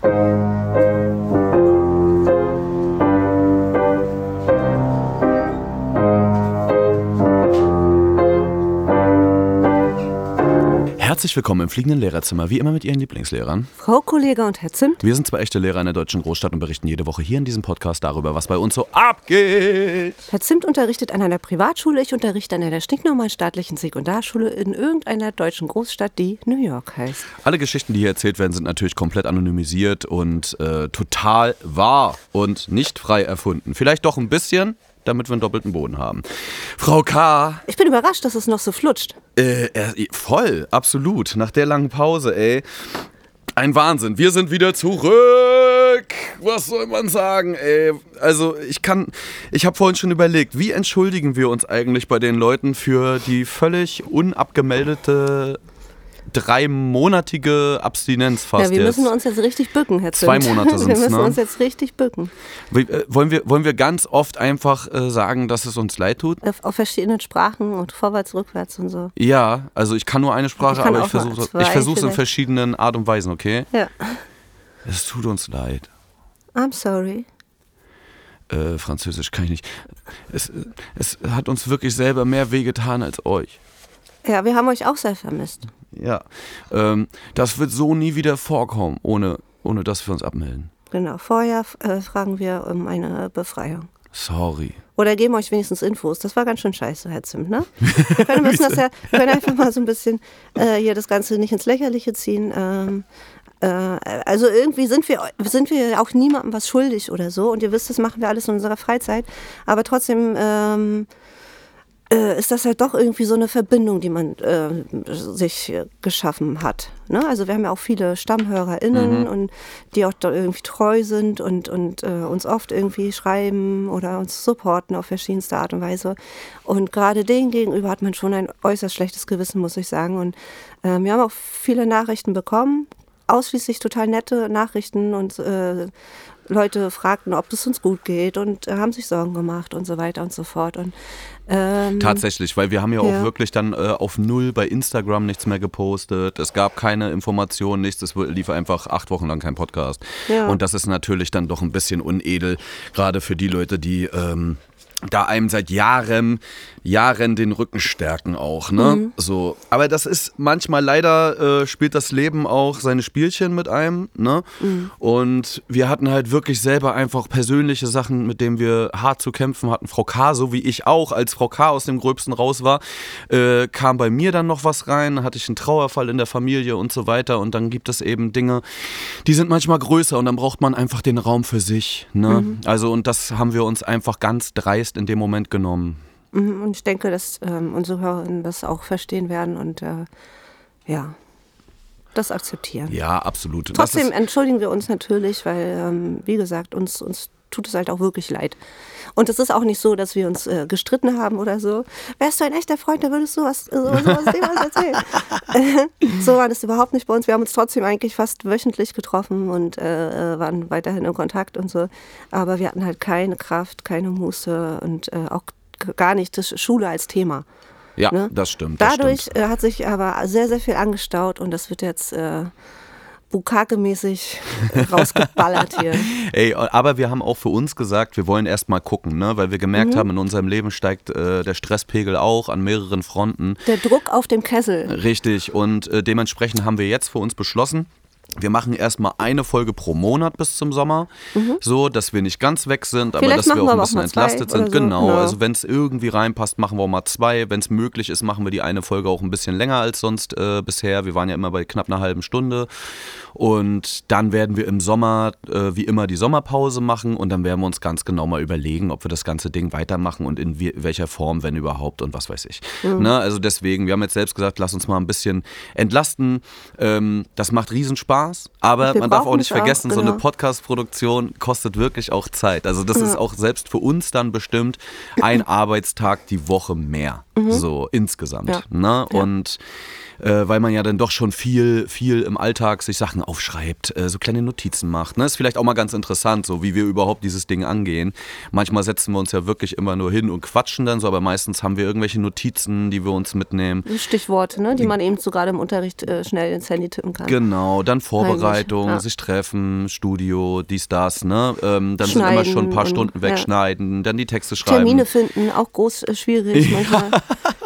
Thank you. Herzlich willkommen im fliegenden Lehrerzimmer, wie immer mit Ihren Lieblingslehrern. Frau Kollege und Herr Zimt. Wir sind zwei echte Lehrer in der deutschen Großstadt und berichten jede Woche hier in diesem Podcast darüber, was bei uns so abgeht. Herr Zimt unterrichtet an einer Privatschule, ich unterrichte an einer stinknormalen staatlichen Sekundarschule in irgendeiner deutschen Großstadt, die New York heißt. Alle Geschichten, die hier erzählt werden, sind natürlich komplett anonymisiert und äh, total wahr und nicht frei erfunden. Vielleicht doch ein bisschen, damit wir einen doppelten Boden haben. Frau K. Ich bin überrascht, dass es noch so flutscht. Äh, voll, absolut. Nach der langen Pause, ey. Ein Wahnsinn. Wir sind wieder zurück. Was soll man sagen, ey? Also, ich kann. Ich habe vorhin schon überlegt, wie entschuldigen wir uns eigentlich bei den Leuten für die völlig unabgemeldete dreimonatige Abstinenz fast Ja, wir jetzt. müssen uns jetzt richtig bücken, Herr. Zwei Monate Wir sind's, müssen ne? uns jetzt richtig bücken. Äh, wollen, wir, wollen wir ganz oft einfach äh, sagen, dass es uns leid tut? Auf, auf verschiedenen Sprachen und vorwärts, rückwärts und so. Ja, also ich kann nur eine Sprache, Ich aber ich versuche zwei ich versuche es in verschiedenen Art und Weisen, okay? Ja. Es tut uns leid. I'm sorry. Äh, Französisch kann ich nicht. Es, es hat uns wirklich selber mehr wehgetan als euch. Ja, wir haben euch auch sehr vermisst. Ja. Ähm, das wird so nie wieder vorkommen, ohne, ohne dass wir uns abmelden. Genau. Vorher äh, fragen wir um eine Befreiung. Sorry. Oder geben euch wenigstens Infos. Das war ganz schön scheiße, Herr Zimt, ne? Wir können, müssen das ja, können einfach mal so ein bisschen äh, hier das Ganze nicht ins Lächerliche ziehen. Ähm, äh, also irgendwie sind wir, sind wir auch niemandem was schuldig oder so. Und ihr wisst, das machen wir alles in unserer Freizeit. Aber trotzdem ähm, äh, ist das halt doch irgendwie so eine Verbindung, die man äh, sich geschaffen hat. Ne? Also wir haben ja auch viele StammhörerInnen und die auch da irgendwie treu sind und, und äh, uns oft irgendwie schreiben oder uns supporten auf verschiedenste Art und Weise. Und gerade denen gegenüber hat man schon ein äußerst schlechtes Gewissen, muss ich sagen. Und äh, wir haben auch viele Nachrichten bekommen, ausschließlich total nette Nachrichten und äh, Leute fragten, ob es uns gut geht und äh, haben sich Sorgen gemacht und so weiter und so fort. Und ähm, Tatsächlich, weil wir haben ja, Ja. auch wirklich dann äh, auf null bei Instagram nichts mehr gepostet. Es gab keine Informationen, nichts. Es lief einfach acht Wochen lang kein Podcast. Ja. Und das ist natürlich dann doch ein bisschen unedel, gerade für die Leute, die ähm, da einem seit Jahren, Jahren den Rücken stärken auch, ne? Mhm. So. Aber das ist manchmal leider äh, spielt das Leben auch seine Spielchen mit einem, ne? Mhm. Und wir hatten halt wirklich selber einfach persönliche Sachen, mit denen wir hart zu kämpfen hatten. Frau K., so wie ich auch, als Frau K. aus dem Gröbsten raus war, äh, kam bei mir dann noch was rein, hatte ich einen Trauerfall in der Familie und so weiter. Und dann gibt es eben Dinge, die sind manchmal größer und dann braucht man einfach den Raum für sich. Ne? Also, und das haben wir uns einfach ganz dreist in dem Moment genommen. Mhm, Und ich denke, dass ähm, unsere Hörerinnen das auch verstehen werden und äh, ja, das akzeptieren. Ja, absolut. Trotzdem entschuldigen wir uns natürlich, weil, ähm, wie gesagt, uns, uns tut es halt auch wirklich leid. Und es ist auch nicht so, dass wir uns äh, gestritten haben oder so. Wärst du ein echter Freund, dann würdest du was, so, sowas niemals erzählen. so war das überhaupt nicht bei uns. Wir haben uns trotzdem eigentlich fast wöchentlich getroffen und äh, äh, waren weiterhin in Kontakt und so. Aber wir hatten halt keine Kraft, keine Muße und äh, auch gar nicht das Schule als Thema. ja, ne? das stimmt. Das Dadurch stimmt. äh, hat sich aber sehr, sehr viel angestaut und das wird jetzt äh, Bukake-mäßig rausgeballert hier. Ey, aber wir haben auch für uns gesagt, wir wollen erst mal gucken, ne? weil wir gemerkt Mhm. haben, in unserem Leben steigt äh, der Stresspegel auch an mehreren Fronten. Der Druck auf dem Kessel. Richtig, und äh, dementsprechend haben wir jetzt für uns beschlossen, wir machen erstmal eine Folge pro Monat bis zum Sommer, so dass wir nicht ganz weg sind, aber Mhm. Vielleicht dass wir auch ein auch bisschen zwei entlastet sind. so, Genau, genau. also wenn es irgendwie reinpasst, machen wir auch mal zwei. Wenn es möglich ist, machen wir die eine Folge auch ein bisschen länger als sonst äh, bisher. Wir waren ja immer bei knapp einer halben Stunde. Und dann werden wir im Sommer äh, wie immer die Sommerpause machen und dann werden wir uns ganz genau mal überlegen, ob wir das ganze Ding weitermachen und in welcher Form, wenn überhaupt und was weiß ich. Mhm. Ne? Also deswegen, wir haben jetzt selbst gesagt, lass uns mal ein bisschen entlasten. Ähm, das macht Riesenspaß, aber Wir man darf auch nicht es auch, vergessen, so eine genau. Podcast-Produktion kostet wirklich auch Zeit. Also das ist auch selbst für uns dann bestimmt ein Arbeitstag die Woche mehr, so insgesamt. Mhm. Ja. Ne? Ja. Äh, weil man ja dann doch schon viel, viel im Alltag sich Sachen aufschreibt, äh, so kleine Notizen macht. Ne? Ist vielleicht auch mal ganz interessant, so wie wir überhaupt dieses Ding angehen. Manchmal setzen wir uns ja wirklich immer nur hin und quatschen dann so, aber meistens haben wir irgendwelche Notizen, die wir uns mitnehmen. Stichworte, ne? die man eben so gerade im Unterricht äh, schnell ins Handy tippen kann. Genau, dann Vorbereitung, ja. sich treffen, Studio, dies, das, ne? Ähm, dann sind immer schon ein paar Stunden wegschneiden, ja. dann die Texte schreiben. Termine finden, auch groß äh, schwierig manchmal.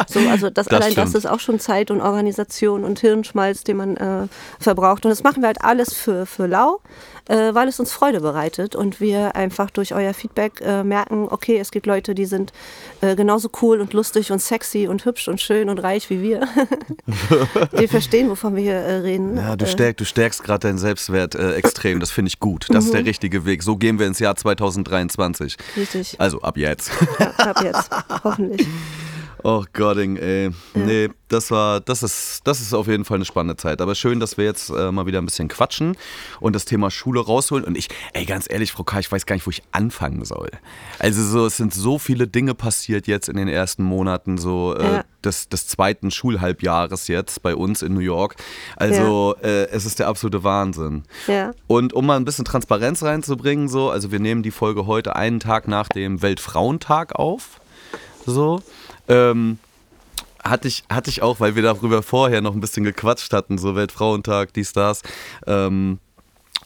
So, also das, das allein stimmt. das ist auch schon Zeit und Organisation und Hirnschmalz, den man äh, verbraucht. Und das machen wir halt alles für, für lau, äh, weil es uns Freude bereitet und wir einfach durch euer Feedback äh, merken, okay, es gibt Leute, die sind äh, genauso cool und lustig und sexy und hübsch und schön und reich wie wir. die verstehen, wovon wir hier äh, reden. Ja, du, stärk, du stärkst gerade deinen Selbstwert äh, extrem. Das finde ich gut. Das ist der mhm. richtige Weg. So gehen wir ins Jahr 2023. Richtig. Also ab jetzt. Ja, ab jetzt. Hoffentlich. Oh Godding, ey. Ja. Nee, das war, das ist, das ist auf jeden Fall eine spannende Zeit. Aber schön, dass wir jetzt äh, mal wieder ein bisschen quatschen und das Thema Schule rausholen. Und ich, ey, ganz ehrlich, Frau K., ich weiß gar nicht, wo ich anfangen soll. Also so, es sind so viele Dinge passiert jetzt in den ersten Monaten, so äh, ja. des, des zweiten Schulhalbjahres jetzt bei uns in New York. Also ja. äh, es ist der absolute Wahnsinn. Ja. Und um mal ein bisschen Transparenz reinzubringen, so, also wir nehmen die Folge heute einen Tag nach dem Weltfrauentag auf. So. Ähm, hatte ich, hatte ich auch, weil wir darüber vorher noch ein bisschen gequatscht hatten, so Weltfrauentag, die Stars. Ähm,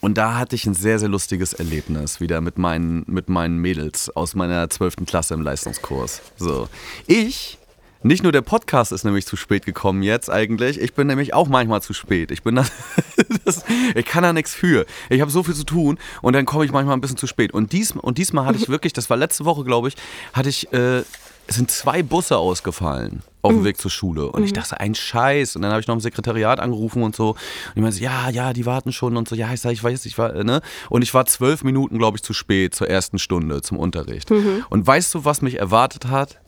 und da hatte ich ein sehr, sehr lustiges Erlebnis wieder mit meinen, mit meinen Mädels aus meiner 12. Klasse im Leistungskurs. So. Ich, nicht nur der Podcast ist nämlich zu spät gekommen jetzt eigentlich, ich bin nämlich auch manchmal zu spät. Ich bin da, das, ich kann da nichts für. Ich habe so viel zu tun und dann komme ich manchmal ein bisschen zu spät. Und, dies, und diesmal hatte ich wirklich, das war letzte Woche, glaube ich, hatte ich äh, es sind zwei Busse ausgefallen auf dem mhm. Weg zur Schule. Und mhm. ich dachte, ein Scheiß. Und dann habe ich noch im Sekretariat angerufen und so. Und ich meinte, ja, ja, die warten schon und so. Ja, ich sage, ich weiß, ich war, ne? Und ich war zwölf Minuten, glaube ich, zu spät zur ersten Stunde zum Unterricht. Mhm. Und weißt du, was mich erwartet hat?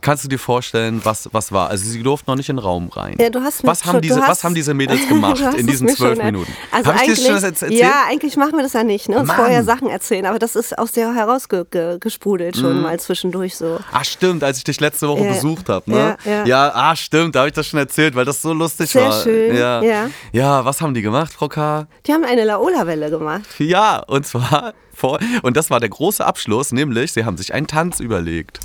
Kannst du dir vorstellen, was, was war? Also sie durften noch nicht in den Raum rein. Ja, du hast was, haben schon, diese, hast, was haben diese Mädels gemacht in diesen zwölf Minuten? Also Hab ich dir schon erzählt? Ja, eigentlich machen wir das ja nicht. Ne? Uns Mann. vorher Sachen erzählen. Aber das ist aus dir herausgesprudelt ge, schon mhm. mal zwischendurch so. Ach stimmt, als ich dich letzte Woche ja. besucht habe. Ne? Ja, ja. ja, ah stimmt, da habe ich das schon erzählt, weil das so lustig Sehr war. Sehr schön. Ja. ja. Ja, was haben die gemacht, Frau K.? Die haben eine Laola-Welle gemacht. Ja, und zwar vor. Und das war der große Abschluss, nämlich sie haben sich einen Tanz überlegt.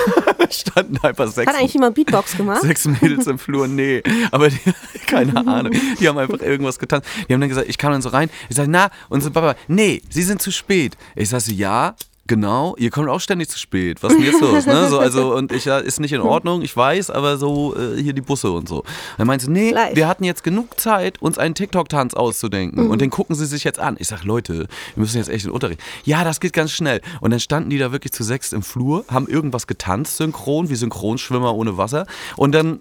Standen einfach sechs. Hat eigentlich jemand Beatbox gemacht? Sechs Mädels im Flur, nee. Aber die, keine Ahnung. Die haben einfach irgendwas getan. Die haben dann gesagt, ich kam dann so rein. Ich sage, na, und so, Papa, nee, sie sind zu spät. Ich sage, ja, Genau, ihr kommt auch ständig zu spät. Was ist denn jetzt los? Ne? So, also, und ich ja, ist nicht in Ordnung, ich weiß, aber so äh, hier die Busse und so. Dann meinte sie, nee, Gleich. wir hatten jetzt genug Zeit, uns einen TikTok-Tanz auszudenken. Mhm. Und den gucken sie sich jetzt an. Ich sag, Leute, wir müssen jetzt echt in den Unterricht. Ja, das geht ganz schnell. Und dann standen die da wirklich zu sechs im Flur, haben irgendwas getanzt, synchron, wie Synchronschwimmer ohne Wasser. Und dann,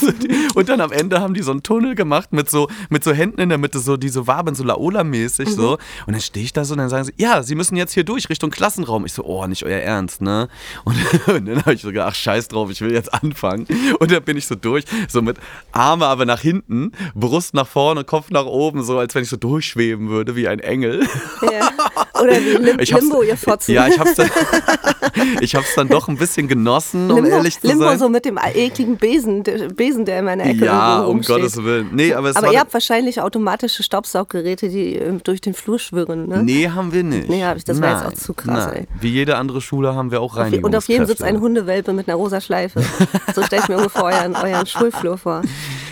und dann am Ende haben die so einen Tunnel gemacht mit so, mit so Händen in der Mitte, so, die so wabern, so Laola-mäßig. Mhm. So. Und dann stehe ich da so und dann sagen sie, ja, sie müssen jetzt hier durch, Richtung Klassen Raum. Ich so, oh, nicht euer Ernst, ne? Und, und dann habe ich so gedacht, ach, scheiß drauf, ich will jetzt anfangen. Und dann bin ich so durch, so mit Arme aber nach hinten, Brust nach vorne, Kopf nach oben, so als wenn ich so durchschweben würde wie ein Engel. Ja. Oder wie Lim Limbo, ihr Fotzen. Ja, ich hab's dann, ich hab's dann doch ein bisschen genossen, um Limbo, ehrlich zu Limbo sein. Limbo so mit dem ekligen Besen, Besen der in meiner Ecke Ja, um Gottes Willen. Nee, aber aber ihr habt wahrscheinlich automatische Staubsauggeräte, die ähm, durch den Flur schwirren, ne? Nee, haben wir nicht. Nee, hab ich, das wäre jetzt auch zu krass, nein. Ey. Wie jede andere Schule haben wir auch Reinigungskräfte. Und auf jedem sitzt ein Hundewelpe mit einer rosa Schleife. so stelle ich mir ungefähr euren, euren Schulflur vor.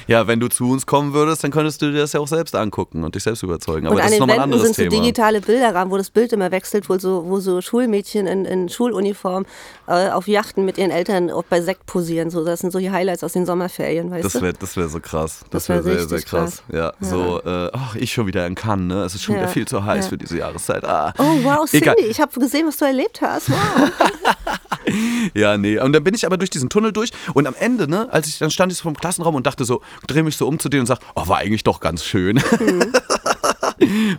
Ja, wenn du zu uns kommen würdest, dann könntest du dir das ja auch selbst angucken und dich selbst überzeugen. Aber und das an ist nochmal ein anderes sind so digitale Bilderrahmen, wo das Bild immer wechselt, wo so, wo so Schulmädchen in, in Schuluniform äh, auf Yachten mit ihren Eltern auch bei Sekt posieren. So, das sind so die Highlights aus den Sommerferien, weißt das wär, du? Das wäre so krass. Das, das wäre wär sehr, sehr krass. krass. Ja, ja, so, äh, ach, ich schon wieder in Cannes, ne? Es ist schon ja. wieder viel zu heiß ja. für diese Jahreszeit. Ah. Oh, wow, Cindy, Egal. ich habe gesehen, was du erlebt hast. Wow. ja, nee. Und dann bin ich aber durch diesen Tunnel durch und am Ende, ne, als ich dann stand ich so vom Klassenraum und dachte so, drehe mich so um zu denen und sag, oh, war eigentlich doch ganz schön. Mhm.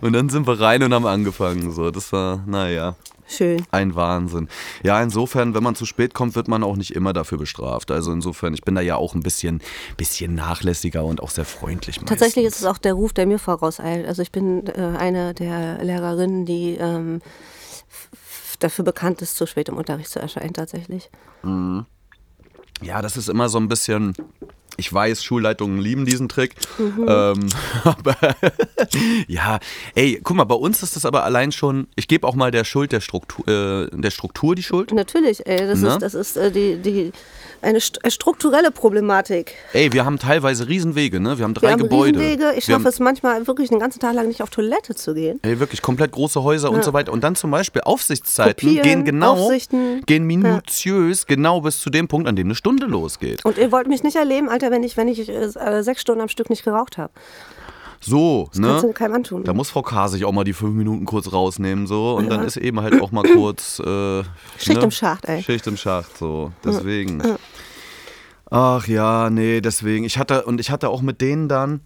und dann sind wir rein und haben angefangen. So, das war, naja. Schön. Ein Wahnsinn. Ja, insofern, wenn man zu spät kommt, wird man auch nicht immer dafür bestraft. Also insofern, ich bin da ja auch ein bisschen, bisschen nachlässiger und auch sehr freundlich. Meistens. Tatsächlich ist es auch der Ruf, der mir vorauseilt. Also ich bin äh, eine der Lehrerinnen, die ähm, dafür bekannt ist, zu spät im Unterricht zu erscheinen tatsächlich. Mhm. Ja, das ist immer so ein bisschen Ich weiß, Schulleitungen lieben diesen Trick. Mhm. Ähm, aber ja, ey, guck mal, bei uns ist das aber allein schon, ich gebe auch mal der Schuld der Struktur, äh, der Struktur die Schuld. Natürlich, ey, das Na? ist, das ist äh, die, die, eine st äh, strukturelle Problematik. Ey, wir haben teilweise Riesenwege, ne? Wir haben drei wir haben Gebäude. Riesenwege. Ich schaffe es manchmal wirklich den ganzen Tag lang nicht auf Toilette zu gehen. Ey, wirklich komplett große Häuser ja. und so weiter. Und dann zum Beispiel Aufsichtszeiten Kopieren, gehen genau, Aufsichten. gehen minutiös, ja. genau bis zu dem Punkt, an dem eine Stunde losgeht. Und ihr wollt mich nicht erleben, Alter, wenn ich, wenn ich äh, sechs Stunden am Stück nicht geraucht habe. So, das ne? Kannst du keinem antun. Da muss Frau K. sich auch mal die fünf Minuten kurz rausnehmen, so. Und ja. dann ist eben halt auch mal kurz. Äh, Schicht ne? im Schacht, ey. Schicht im Schacht, so. Deswegen. Ja. Ach ja, nee, deswegen. Ich hatte, und ich hatte auch mit denen dann,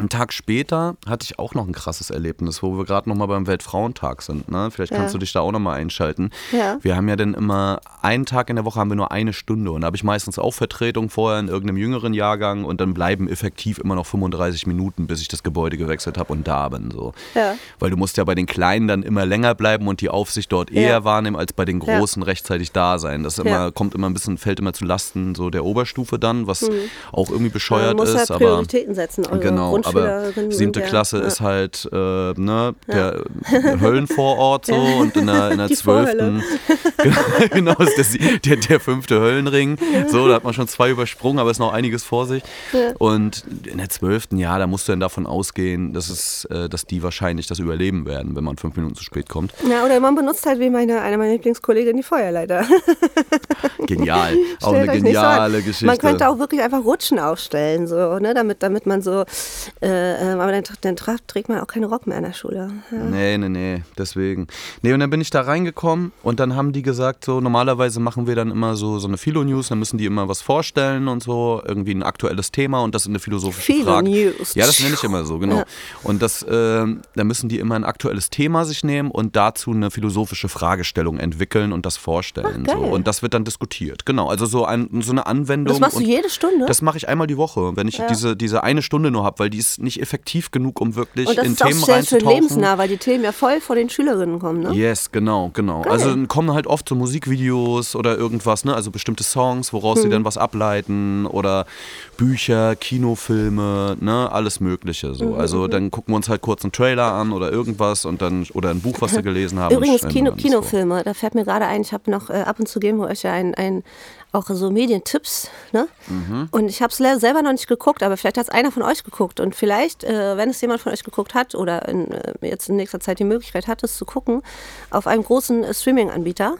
einen Tag später hatte ich auch noch ein krasses Erlebnis, wo wir gerade nochmal beim Weltfrauentag sind. Ne? Vielleicht kannst ja. du dich da auch nochmal einschalten. Ja. Wir haben ja dann immer einen Tag in der Woche haben wir nur eine Stunde und da habe ich meistens auch Vertretung vorher in irgendeinem jüngeren Jahrgang und dann bleiben effektiv immer noch 35 Minuten, bis ich das Gebäude gewechselt habe und da bin. So. Ja. Weil du musst ja bei den Kleinen dann immer länger bleiben und die Aufsicht dort eher wahrnehmen, als bei den Großen rechtzeitig da sein. Das immer, kommt immer ein bisschen, fällt immer zu Lasten so der Oberstufe dann, was mhm. auch irgendwie bescheuert man muss ist. Halt Prioritäten setzen. Also genau, aber siebte Klasse ja. ist halt äh, ne, der Höllenvorort so und in der, in der zwölften genau, ist das, der, der fünfte Höllenring. So, da hat man schon zwei übersprungen, aber ist noch einiges vor sich. Und in der zwölften, ja, da musst du dann davon ausgehen, dass, es, äh, dass die wahrscheinlich das überleben werden, wenn man fünf Minuten zu spät kommt. Ja, oder man benutzt halt wie meine, eine meiner Lieblingskolleginnen die Feuerleiter. Genial. auch eine geniale so Geschichte. Man könnte auch wirklich einfach Rutschen aufstellen, so, ne, damit, damit man so äh, ähm, aber dann, dann, trägt man auch keinen Rock mehr in der Schule. Ja. Nee, nee, nee, deswegen. Nee, und dann bin ich da reingekommen und dann haben die gesagt, so normalerweise machen wir dann immer so, so eine Philo-News, dann müssen die immer was vorstellen und so, irgendwie ein aktuelles Thema und das ist eine philosophische Philo Frage. News. Ja, das nenne ich immer so, genau. Ja. Und das, äh, da müssen die immer ein aktuelles Thema sich nehmen und dazu eine philosophische Fragestellung entwickeln und das vorstellen. Ach, so. Und das wird dann diskutiert. Genau, also so, ein, so eine Anwendung. Das machst du jede Stunde? Das mache ich einmal die Woche, wenn ich ja. diese, diese eine Stunde nur habe, weil die ist nicht effektiv genug, um wirklich und das in ist Themen auch sehr schön lebensnah, weil die Themen ja voll vor den Schülerinnen kommen, ne? Yes, genau, genau. Geil. Also kommen halt oft so Musikvideos oder irgendwas, ne? Also bestimmte Songs, woraus hm. sie dann was ableiten oder Bücher, Kinofilme, ne? Alles Mögliche so. Mhm. Also mhm. dann gucken wir uns halt kurz einen Trailer an oder irgendwas und dann oder ein Buch, was wir gelesen haben. Übrigens Kino, Kinofilme, so. da fährt mir gerade ein, ich habe noch äh, ab und zu geben wir euch ja ein, ein auch so Medientipps. Ne? Mhm. Und ich habe es selber noch nicht geguckt, aber vielleicht hat es einer von euch geguckt. Und vielleicht, äh, wenn es jemand von euch geguckt hat oder in, äh, jetzt in nächster Zeit die Möglichkeit hat, es zu gucken, auf einem großen äh, Streaming-Anbieter.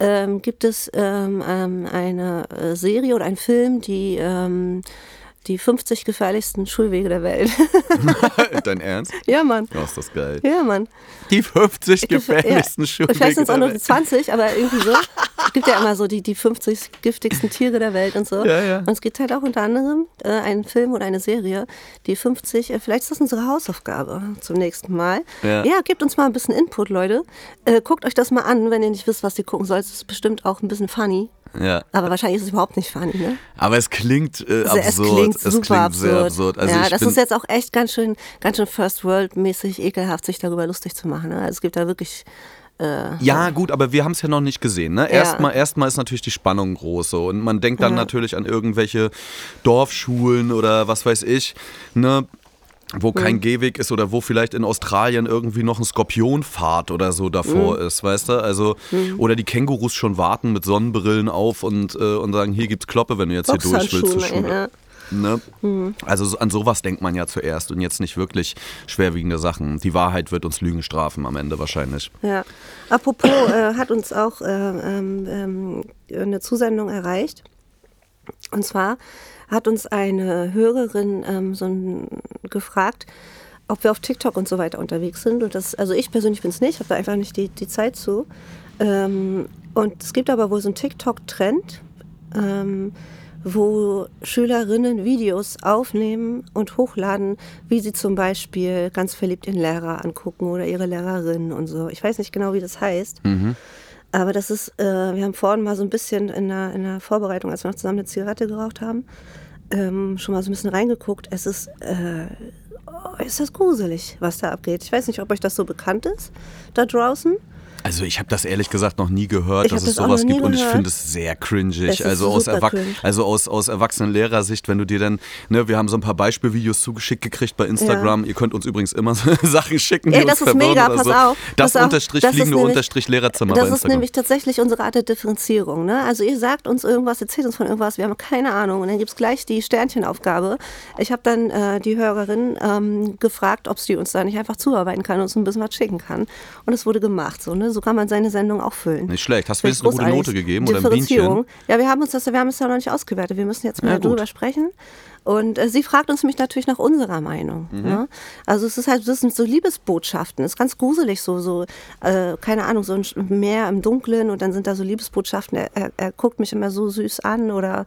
Ähm, gibt es ähm, ähm eine äh, Serie oder einen Film, die ähm, die 50 gefährlichsten Schulwege der Welt. Dein Ernst? Ja, Mann. Oh, ist das geil. Ja, Mann. Die 50 gefährlichsten ja. Schulwege. Vielleicht sind es auch nur die 20, aber irgendwie so. Es gibt ja immer so die, die 50 giftigsten Tiere der Welt und so. Ja, ja. Und es gibt halt auch unter anderem äh, einen Film oder eine Serie, die 50, äh, vielleicht ist das unsere Hausaufgabe zum nächsten Mal. Ja, ja gebt uns mal ein bisschen Input, Leute. Äh, guckt euch das mal an, wenn ihr nicht wisst, was ihr gucken sollt. Es ist bestimmt auch ein bisschen funny. Ja. Aber wahrscheinlich ist es überhaupt nicht funny, ne? Aber es klingt äh, absurd. Es klingt super klingt absurd. sehr absurd. Also ja, das ist jetzt auch echt ganz schön, ganz schön First World-mäßig ekelhaft, sich darüber lustig zu machen. Ne? Also es gibt da wirklich. Äh, ja, gut, aber wir haben es ja noch nicht gesehen. Ne? Erstmal, ja. erstmal ist natürlich die Spannung groß so. Und man denkt dann ja. natürlich an irgendwelche Dorfschulen oder was weiß ich. Ne? wo kein mhm. Gehweg ist oder wo vielleicht in Australien irgendwie noch ein Skorpionfahrt oder so davor mhm. ist, weißt du? Also, mhm. oder die Kängurus schon warten mit Sonnenbrillen auf und, äh, und sagen, hier gibt's Kloppe, wenn du jetzt hier durch willst zur Schule. Ja. Ne? Mhm. Also an sowas denkt man ja zuerst und jetzt nicht wirklich schwerwiegende Sachen. Die Wahrheit wird uns Lügen strafen am Ende wahrscheinlich. Ja. Apropos, äh, hat uns auch äh, ähm, ähm eine Zusendung erreicht. Und zwar hat uns eine Hörerin ähm, so ein, gefragt, ob wir auf TikTok und so weiter unterwegs sind. Und das, also ich persönlich bin es nicht, habe da einfach nicht die, die Zeit zu. Ähm, und es gibt aber wohl so einen TikTok-Trend, ähm, wo Schülerinnen Videos aufnehmen und hochladen, wie sie zum Beispiel ganz verliebt ihren Lehrer angucken oder ihre Lehrerin und so. Ich weiß nicht genau, wie das heißt. Mhm. Aber das ist, äh, wir haben vorhin mal so ein bisschen in der, in der Vorbereitung, als wir noch zusammen eine Zigarette geraucht haben, ähm, schon mal so ein bisschen reingeguckt. Es ist, äh, oh, ist das gruselig, was da abgeht. Ich weiß nicht, ob euch das so bekannt ist da draußen. Also ich habe das ehrlich gesagt noch nie gehört, Ich dass es das sowas gibt und ich finde es sehr cringig. Es Also aus, cringe. also aus, aus Erwachsenenlehrersicht, wenn du dir dann, ne, wir haben so ein paar Beispielvideos zugeschickt gekriegt bei Instagram. Ihr könnt uns übrigens immer so Sachen schicken, Ey, das ist mega, pass so. auf. Das Pass auf, Unterstrich das ist fliegende nämlich- Unterstrich Lehrerzimmer Das ist nämlich tatsächlich unsere Art der Differenzierung. Ne? Also ihr sagt uns irgendwas, erzählt uns von irgendwas, wir haben keine Ahnung. Und dann gibt es gleich die Sternchenaufgabe. Ich habe dann äh, die Hörerin ähm, gefragt, ob sie uns da nicht einfach zuarbeiten kann und uns ein bisschen was schicken kann. Und es wurde gemacht. So, ne? so kann man seine Sendung auch füllen. Nicht schlecht. Hast du wenigstens eine gute. Note gegeben oder ein. Bienchen? Ja, wir haben uns das, wir haben es ja noch nicht ausgewertet. Wir müssen jetzt mal Ja, gut. drüber sprechen. Und äh, sie fragt uns mich natürlich nach unserer Meinung. Mhm. Ne? Also es ist halt, das sind so Liebesbotschaften. Das ist ganz gruselig, so, so äh, keine Ahnung, so ein Meer im Dunkeln und dann sind da so Liebesbotschaften. Er, er, er guckt mich immer so süß an oder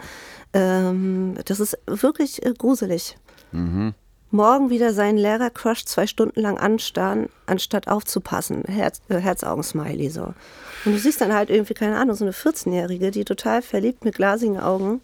ähm, das ist wirklich äh, gruselig. Mhm. Morgen wieder seinen Lehrer-Crush zwei Stunden lang anstarren, anstatt aufzupassen. Herz, äh, Herzaugen-Smiley so. Und du siehst dann halt irgendwie, keine Ahnung, so eine 14-Jährige, die total verliebt mit glasigen Augen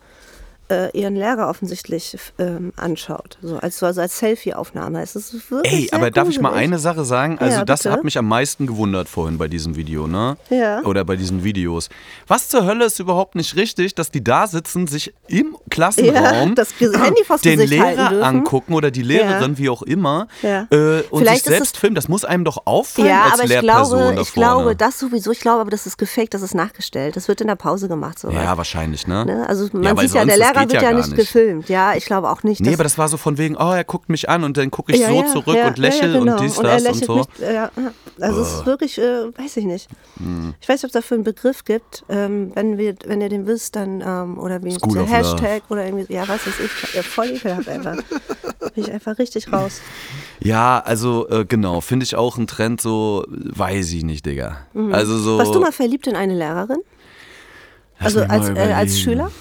äh, ihren Lehrer offensichtlich ähm, anschaut. So als, also als Selfie-Aufnahme. Es ist wirklich Ey, aber darf ich mal eine Sache sagen? Also Ja, das hat mich am meisten gewundert vorhin bei diesem Video, ne? Ja. Oder bei diesen Videos. Was zur Hölle ist überhaupt nicht richtig, dass die da sitzen, sich im Klassenraum Ja, den Lehrer angucken oder die Lehrerin, wie auch immer, Ja. äh, und Vielleicht sich selbst filmen. Das muss einem doch auffallen Ja, als aber ich Lehrperson glaube, da ich glaube, das sowieso, ich glaube aber, das ist gefaked, das ist nachgestellt. Das wird in der Pause gemacht. So ja, wahrscheinlich, ne? Ne? Also man Ja, sieht ja, der Lehrer geht wird ja ja nicht nicht. gefilmt. Ja, ich glaube auch nicht. Nee, aber das war so von wegen, oh, er guckt mich an und dann gucke ich Ja, so ja, zurück und lächle genau. und dies, und er das und so. Mich, ja, ja. also es ist wirklich, äh, weiß ich nicht. Hm. Ich weiß nicht, ob es dafür einen Begriff gibt. Ähm, wenn, wir, wenn ihr den wisst, dann, ähm, oder wie so of Hashtag oder irgendwie, ja, was weiß ich, ja, voll ekelhaft einfach. Bin ich einfach richtig raus. Ja, also äh, genau, finde ich auch ein Trend so, weiß ich nicht, Digga. Also so. Warst du mal verliebt in eine Lehrerin? Lass Also als, äh, als. Schüler?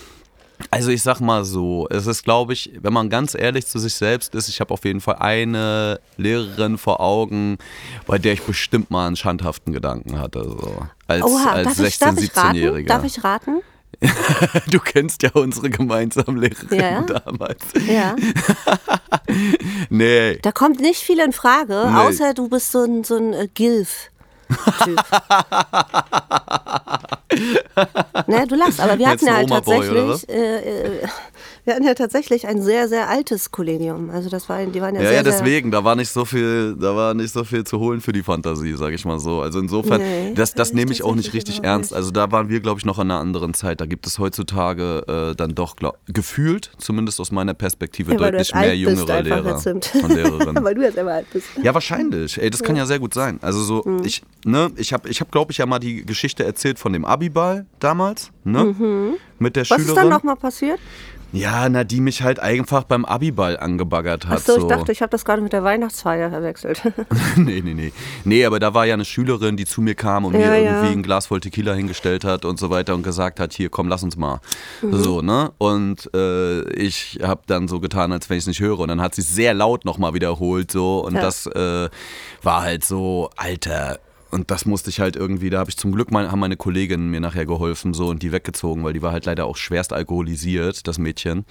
Also ich sag mal so, es ist glaube ich, wenn man ganz ehrlich zu sich selbst ist, ich habe auf jeden Fall eine Lehrerin vor Augen, bei der ich bestimmt mal einen schandhaften Gedanken hatte. So. Als, Oha, als darf, ich, 16-, darf ich raten? 17-Jähriger. Darf ich raten? Du kennst ja unsere gemeinsamen Lehrerin Ja, ja. damals. Ja. Nee. Da kommt nicht viel in Frage, Nee. außer du bist so ein, so ein äh, Gilf. Typ. ne, du lachst, aber wir Jetzt hatten ja halt tatsächlich, äh, äh, wir hatten ja tatsächlich ein sehr, sehr altes Kollegium. Also das war, die waren ja, Ja, sehr, ja, deswegen, da war nicht so viel, da war nicht so viel zu holen für die Fantasie, sag ich mal so. Also insofern, Nee, das, das nehme ich auch nicht richtig ernst. nicht. Also da waren wir, glaube ich, noch in einer anderen Zeit. Da gibt es heutzutage äh, dann doch glaub, gefühlt, zumindest aus meiner Perspektive, Ja, deutlich mehr jüngere Lehrer und Lehrerinnen. Weil du jetzt immer alt bist. Ja, wahrscheinlich. Ey, das kann ja sehr gut sein. Also so, Mhm. ich, ne, ich habe, ich hab, glaube ich, ja mal die Geschichte erzählt von dem Abiball damals, ne? Mit der Mhm. Was Schülerin. ist dann nochmal passiert? Ja, na, die mich halt einfach beim Abiball angebaggert hat. Achso, ich so. dachte, ich habe das gerade mit der Weihnachtsfeier verwechselt. nee, nee, nee. Nee, aber da war ja eine Schülerin, die zu mir kam und Ja, mir ja. irgendwie ein Glas voll Tequila hingestellt hat und so weiter und gesagt hat, hier, komm, lass uns mal. Mhm. So, ne? Und äh, ich habe dann so getan, als wenn ich es nicht höre. Und dann hat sie sehr laut nochmal wiederholt so. Und Ja. das äh, war halt so, Alter. Und das musste ich halt irgendwie, da habe ich zum Glück, mein, haben meine Kolleginnen mir nachher geholfen so und die weggezogen, weil die war halt leider auch schwerst alkoholisiert, das Mädchen.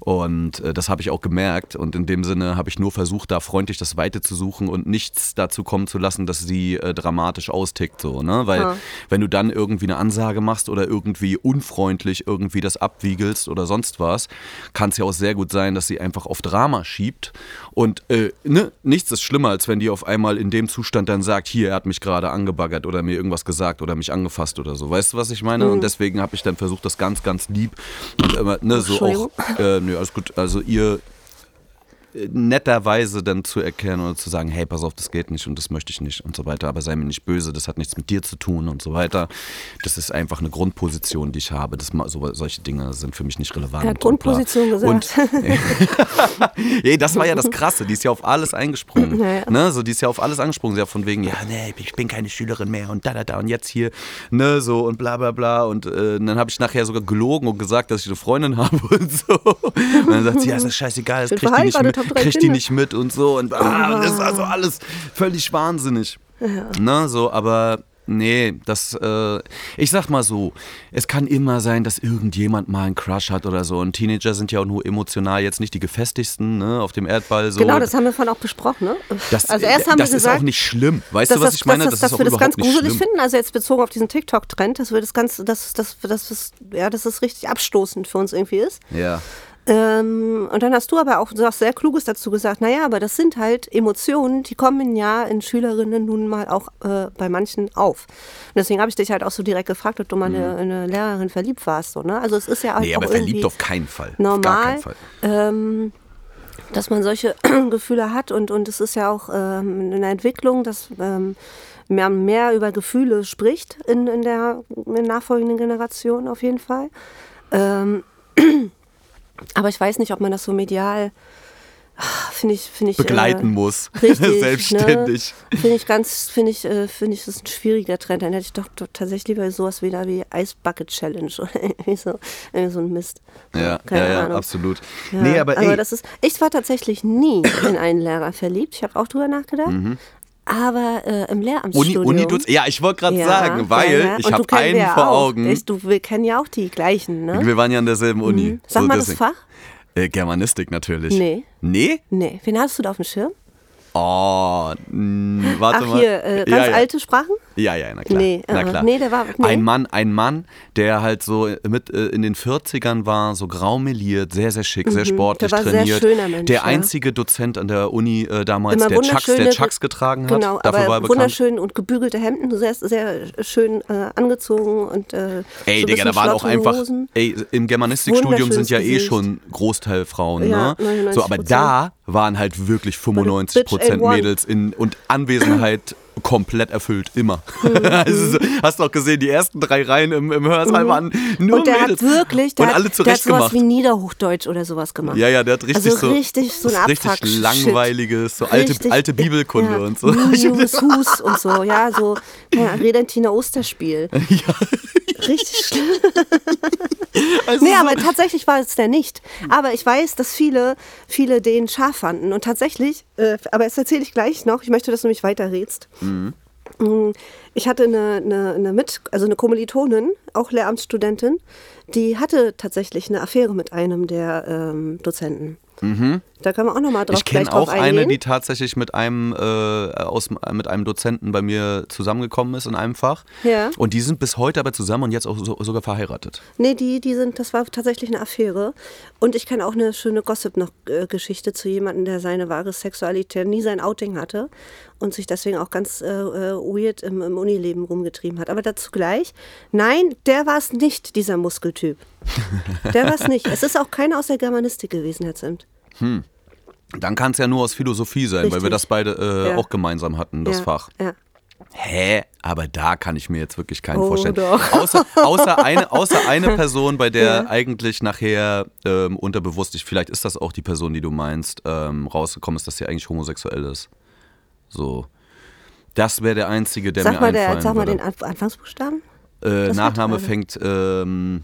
Und äh, das habe ich auch gemerkt. Und in dem Sinne habe ich nur versucht, da freundlich das Weite zu suchen und nichts dazu kommen zu lassen, dass sie äh, dramatisch austickt. So, ne? Weil Ja. wenn du dann irgendwie eine Ansage machst oder irgendwie unfreundlich irgendwie das abwiegelst oder sonst was, kann es ja auch sehr gut sein, dass sie einfach auf Drama schiebt. Und äh, ne, nichts ist schlimmer, als wenn die auf einmal in dem Zustand dann sagt, hier, er hat mich gerade angebaggert oder mir irgendwas gesagt oder mich angefasst oder so. Weißt du, was ich meine? Mhm. Und deswegen habe ich dann versucht, das ganz, ganz lieb und immer, ne, so auch, äh, nö, alles gut, also ihr netterweise dann zu erkennen oder zu sagen, hey, pass auf, das geht nicht und das möchte ich nicht und so weiter, aber sei mir nicht böse, das hat nichts mit dir zu tun und so weiter. Das ist einfach eine Grundposition, die ich habe. Das, so, solche Dinge sind für mich nicht relevant. Er hat und. Grundposition gesagt. Ey, das war ja das Krasse, die ist ja auf alles eingesprungen. Ja, ja. Ne, so, die ist ja auf alles angesprungen, sie hat von wegen, ja, nee, ich bin keine Schülerin mehr und da, da, da und jetzt hier, ne, so und bla, bla, bla. Und äh, dann habe ich nachher sogar gelogen und gesagt, dass ich eine Freundin habe und so. Und dann sagt sie, ja, ist das scheißegal, das kriegt die nicht mit, drei kriegt die Kinder. nicht mit und so. Und ah, das ist also alles völlig wahnsinnig. Ne, so, aber Nee, das, äh, ich sag mal so, es kann immer sein, dass irgendjemand mal einen Crush hat oder so. Und Teenager sind ja auch nur emotional jetzt nicht die gefestigsten ne, auf dem Erdball. So. Genau, das haben wir vorhin auch besprochen. Ne? Das, also erst haben das wir gesagt, ist auch nicht schlimm. Weißt du, was ich meine? Das, das, dass wir das ganz gruselig finden. Also jetzt bezogen auf diesen TikTok-Trend, dass wir das ganz, dass, dass, dass, dass, ja, dass das richtig abstoßend für uns irgendwie ist. Ja. Ähm, und dann hast du aber auch was sehr Kluges dazu gesagt, naja, aber das sind halt Emotionen, die kommen ja in Schülerinnen nun mal auch äh, bei manchen auf. Und deswegen habe ich dich halt auch so direkt gefragt, ob du mal mhm. eine, eine, Lehrerin verliebt warst. So, ne? Also es ist ja halt nee, auch aber verliebt auf keinen Fall. Normal, ähm, dass man solche Gefühle hat und, und es ist ja auch ähm, eine Entwicklung, dass ähm, man mehr über Gefühle spricht in, in der in nachfolgenden Generation auf jeden Fall. Aber ich weiß nicht, ob man das so medial finde ich, finde ich begleiten äh, muss, richtig, selbstständig. Ne? Finde ich ganz, finde ich, äh, finde ich, das ist ein schwieriger Trend. Dann hätte ich doch, doch tatsächlich lieber sowas wieder wie Ice Bucket Challenge oder irgendwie so, irgendwie so ein Mist. Ja, Keine ja, ja, absolut. Ja, nee, aber, aber das ist, ich war tatsächlich nie in einen Lehrer verliebt. Ich habe auch drüber nachgedacht. Mhm. Aber äh, im Lehramtsstudium. Uni, Uni ja, ich wollte gerade ja, sagen, weil ja, ich habe einen vor auch. Augen. Ich, du, wir kennen ja auch die gleichen, ne? Wir waren ja an derselben Uni. Mhm. Sag so mal deswegen. das Fach. Äh, Germanistik natürlich. Nee. Nee? Nee. Wen hast du da auf dem Schirm? Oh, mh, warte Ach, mal. hier, äh, ganz ja, ja. alte Sprachen? Ja, ja, na klar. Nee, na klar. nee der war. Nee. Ein Mann, ein Mann, der halt so mit äh, in den 40ern war, so graumeliert, sehr, sehr schick, mhm. sehr sportlich der war trainiert. Sehr schöner Mensch, der ja. einzige Dozent an der Uni äh, damals, der Chucks, der Chucks getragen hat. Genau, Dafür aber war er wunderschön und gebügelte Hemden, sehr, sehr schön äh, angezogen und äh, Ey, so Digga, da waren auch einfach, ey, im Germanistikstudium sind ja eh schon Großteil Frauen, ja, ne? So, aber da waren halt wirklich 95 Prozent Mädels in, und Anwesenheit komplett erfüllt, immer. Mhm. also, hast du auch gesehen, die ersten drei Reihen im, im Hörsaal mhm. waren nur Und der Mädels. hat wirklich, der und hat, alle zurecht der hat sowas wie Niederhochdeutsch oder sowas gemacht. Ja, ja, der hat richtig also so richtig so ein richtig langweiliges, so alte, richtig, alte Bibelkunde ja, und so. Julius Hus und so, ja, so ja, Redentiner Osterspiel. Ja. Richtig schlimm. Also nee, so aber tatsächlich war es der nicht. Aber ich weiß, dass viele, viele den scharf fanden. Und tatsächlich, äh, aber das erzähle ich gleich noch, ich möchte, dass du mich weiterrätst. Mhm. Ich hatte eine, eine, eine, Mit, also eine Kommilitonin, auch Lehramtsstudentin, die hatte tatsächlich eine Affäre mit einem der ähm, Dozenten. Mhm. Da kann man auch nochmal drauf Ich kenne auch eine, die tatsächlich mit einem, äh, aus, mit einem Dozenten bei mir zusammengekommen ist in einem Fach. Ja. Und die sind bis heute aber zusammen und jetzt auch so, sogar verheiratet. Nee, die, die sind, das war tatsächlich eine Affäre. Und ich kenne auch eine schöne Gossip-Geschichte zu jemandem, der seine wahre Sexualität nie sein Outing hatte und sich deswegen auch ganz äh, äh, weird im, im Unileben rumgetrieben hat. Aber dazu gleich, nein, der war es nicht, dieser Muskeltyp. Der war es nicht. Es ist auch keiner aus der Germanistik gewesen, Herr Zimt. Hm. Dann kann es ja nur aus Philosophie sein, Richtig. weil wir das beide äh, Ja. auch gemeinsam hatten, das ja, Fach. Ja. Hä? Aber da kann ich mir jetzt wirklich keinen Oh, vorstellen. doch. Außer, außer, eine, außer eine Person, bei der Ja. eigentlich nachher ähm, unterbewusst, ich, vielleicht ist das auch die Person, die du meinst, ähm, rausgekommen ist, dass sie eigentlich homosexuell ist. So. Das wäre der einzige, der Sag mir mal, der, einfallen sag mal würde. den Anf- Anfangsbuchstaben. äh, Nachname fängt ähm,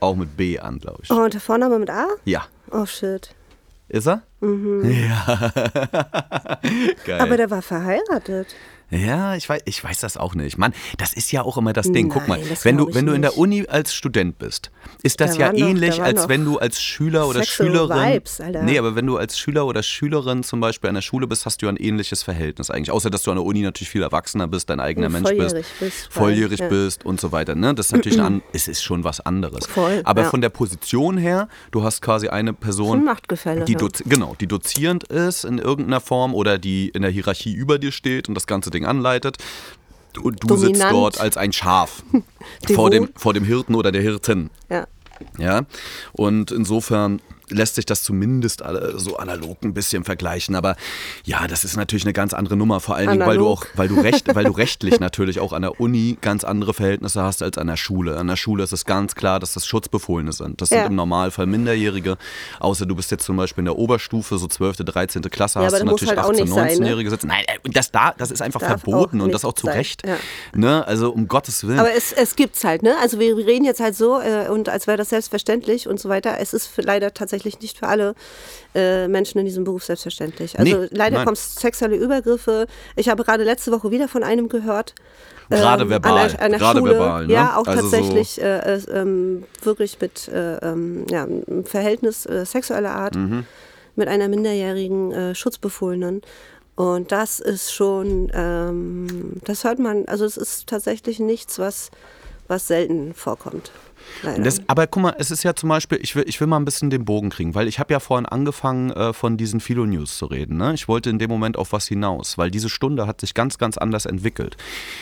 auch mit B an, glaube ich. Oh, und der Vorname mit A? Ja. Oh, shit. Ist er? Ja. Geil. Mhm. Aber der war verheiratet. Ja, ich weiß, ich weiß das auch nicht. Mann, das ist ja auch immer das Ding. Guck mal, Nein, wenn du, wenn du in der. Uni als Student bist, ist das Da ja waren noch- ähnlich, da als wenn du als Schüler oder sexual Schülerin. Vibes, Alter. Nee, aber wenn du als Schüler oder Schülerin zum Beispiel an der Schule bist, hast du ja ein ähnliches Verhältnis eigentlich. Außer dass du an der Uni natürlich viel erwachsener bist, dein eigener Mensch bist, volljährig bist, voll, volljährig ja. bist und so weiter. Ne? Das ist natürlich ein, an, es ist schon was anderes. Voll, aber ja. von der Position her, du hast quasi eine Person, Machtgefälle. die ja. genau, die dozierend ist in irgendeiner Form oder die in der Hierarchie über dir steht und das ganze Ding anleitet. Und du sitzt Dominant. dort als ein Schaf vor dem, vor dem Hirten oder der Hirtin. ja. Ja, und insofern lässt sich das zumindest alle so analog ein bisschen vergleichen. Aber ja, das ist natürlich eine ganz andere Nummer. Vor allen Dingen, weil du auch, Analog. weil du recht, weil du rechtlich natürlich auch an der Uni ganz andere Verhältnisse hast als an der Schule. An der Schule ist es ganz klar, dass das Schutzbefohlene sind. Das Ja. sind im Normalfall Minderjährige. Außer du bist jetzt zum Beispiel in der Oberstufe, so 12., 13. Klasse, Ja, hast du natürlich halt auch 18-, nicht sein, ne? 19-Jährige sitzen. Nein, äh, das da, das ist einfach Darf verboten und das auch zu sein. Recht. Ja. Ne? Also um Gottes Willen. Aber es, es gibt's halt, ne? Also wir reden jetzt halt so äh, und als wäre das selbstverständlich und so weiter. Es ist leider tatsächlich tatsächlich nicht für alle äh, Menschen in diesem Beruf selbstverständlich. Also Nee, leider es sexuelle Übergriffe. Ich habe gerade letzte Woche wieder von einem gehört. Gerade ähm, verbal, An an der gerade Schule. verbal, ne? Ja, auch Also so- tatsächlich äh, äh, ähm, wirklich mit äh, ähm, ja, einem Verhältnis äh, sexueller Art Mhm. mit einer minderjährigen äh, Schutzbefohlenen. Und das ist schon, ähm, das hört man, also es ist tatsächlich nichts, was, was selten vorkommt. Das, aber guck mal, es ist ja zum Beispiel, ich will, ich will mal ein bisschen den Bogen kriegen, weil ich habe ja vorhin angefangen, äh, von diesen Philo-News zu reden. Ne? Ich wollte in dem Moment auf was hinaus, weil diese Stunde hat sich ganz, ganz anders entwickelt.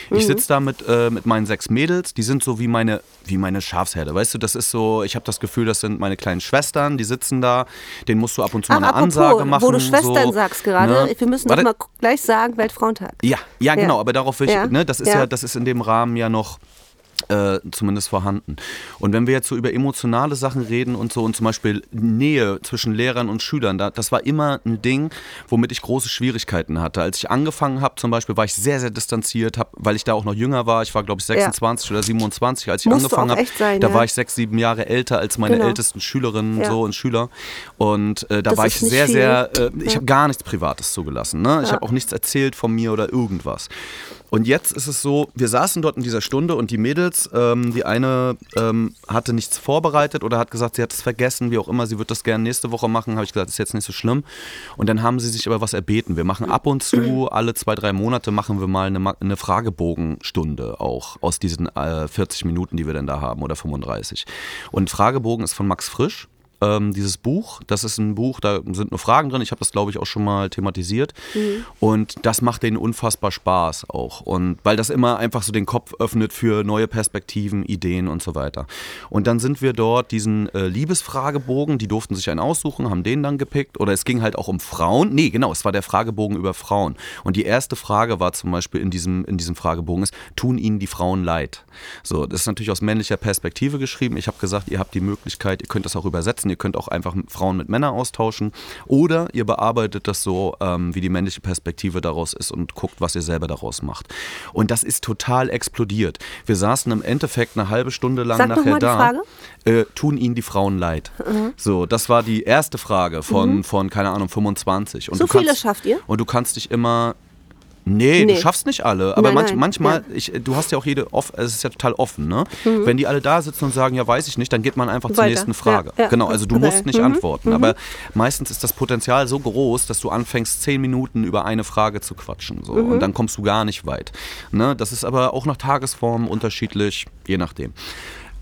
Mhm. Ich sitze da mit, äh, mit meinen sechs Mädels, die sind so wie meine, wie meine Schafsherde. Weißt du, das ist so, ich habe das Gefühl, das sind meine kleinen Schwestern, die sitzen da, denen musst du ab und zu Ach, mal eine apropos, Ansage machen. wo du Schwestern so, sagst gerade, ne? wir müssen Warte, noch mal gleich sagen, Weltfrauentag. ja, ja, Ja. genau, aber darauf will ich, Ja. ne, das ist ja. Ja. das ist in dem Rahmen ja noch äh, zumindest vorhanden. Und wenn wir jetzt so über emotionale Sachen reden und so und zum Beispiel Nähe zwischen Lehrern und Schülern, da, das war immer ein Ding, womit ich große Schwierigkeiten hatte. Als ich angefangen habe, zum Beispiel, war ich sehr, sehr distanziert, hab, weil ich da auch noch jünger war. Ich war, glaube ich, 26 oder 27, als ich Musst angefangen habe. Da ja. war ich sechs, sieben Jahre älter als meine Genau. ältesten Schülerinnen Ja. so und Schüler. Und äh, da Das war ich sehr, viel. sehr, äh, ich Ja. habe gar nichts Privates zugelassen. Ne? Ich Ja. habe auch nichts erzählt von mir oder irgendwas. Und jetzt ist es so, wir saßen dort in dieser Stunde und die Mädels, ähm, die eine ähm, hatte nichts vorbereitet oder hat gesagt, sie hat es vergessen, wie auch immer, sie wird das gerne nächste Woche machen. Habe ich gesagt, ist jetzt nicht so schlimm. Und dann haben sie sich aber was erbeten. Wir machen ab und zu, alle zwei, drei Monate machen wir mal eine, eine Fragebogenstunde auch aus diesen äh, 40 Minuten, die wir dann da haben oder 35. Und Fragebogen ist von Max Frisch ähm, dieses Buch. Das ist ein Buch, da sind nur Fragen drin. Ich habe das, glaube ich, auch schon mal thematisiert. Und das macht denen unfassbar Spaß auch. Und weil das immer einfach so den Kopf öffnet für neue Perspektiven, Ideen und so weiter. Und dann sind wir dort diesen äh, Liebesfragebogen, die durften sich einen aussuchen, haben den dann gepickt. Oder es ging halt auch um Frauen. Nee, genau, es war der Fragebogen über Frauen. Und die erste Frage war zum Beispiel in diesem, in diesem Fragebogen ist, tun ihnen die Frauen leid? So, das ist natürlich aus männlicher Perspektive geschrieben. Ich habe gesagt, ihr habt die Möglichkeit, ihr könnt das auch übersetzen, ihr könnt auch einfach Frauen mit Männern austauschen. Oder ihr bearbeitet das so, ähm, wie die männliche Perspektive daraus ist und guckt, was ihr selber daraus macht. Und das ist total explodiert. Wir saßen im Endeffekt eine halbe Stunde lang Sag nachher da. Frage. Äh, tun ihnen die Frauen leid? So, das war die erste Frage von, von keine Ahnung, 25. Und Mhm. So du kannst, viele schafft ihr? Und du kannst dich immer. Nee, Nee. du schaffst nicht alle. Aber Nein, manch, nein, manchmal, ja. ich, du hast ja auch jede, off, es ist ja total offen, ne? Wenn die alle da sitzen und sagen, ja, weiß ich nicht, dann geht man einfach zur Weiter. nächsten Frage. Ja, ja. Genau, also du Okay. musst nicht Mhm, antworten. Aber meistens ist das Potenzial so groß, dass du anfängst, zehn Minuten über eine Frage zu quatschen. So. Mhm. Und dann kommst du gar nicht weit. Ne? Das ist aber auch nach Tagesform unterschiedlich, je nachdem.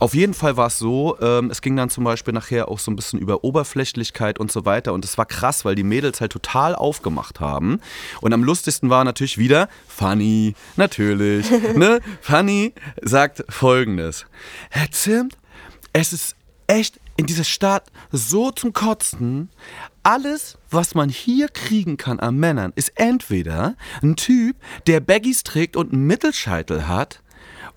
Auf jeden Fall war es so, ähm, es ging dann zum Beispiel nachher auch so ein bisschen über Oberflächlichkeit und so weiter. Und es war krass, weil die Mädels halt total aufgemacht haben. Und am lustigsten war natürlich wieder Fanny, natürlich. ne? Fanny sagt folgendes: Herr Zimt, es ist echt in dieser Stadt so zum Kotzen. Alles, was man hier kriegen kann an Männern, ist entweder ein Typ, der Baggies trägt und einen Mittelscheitel hat,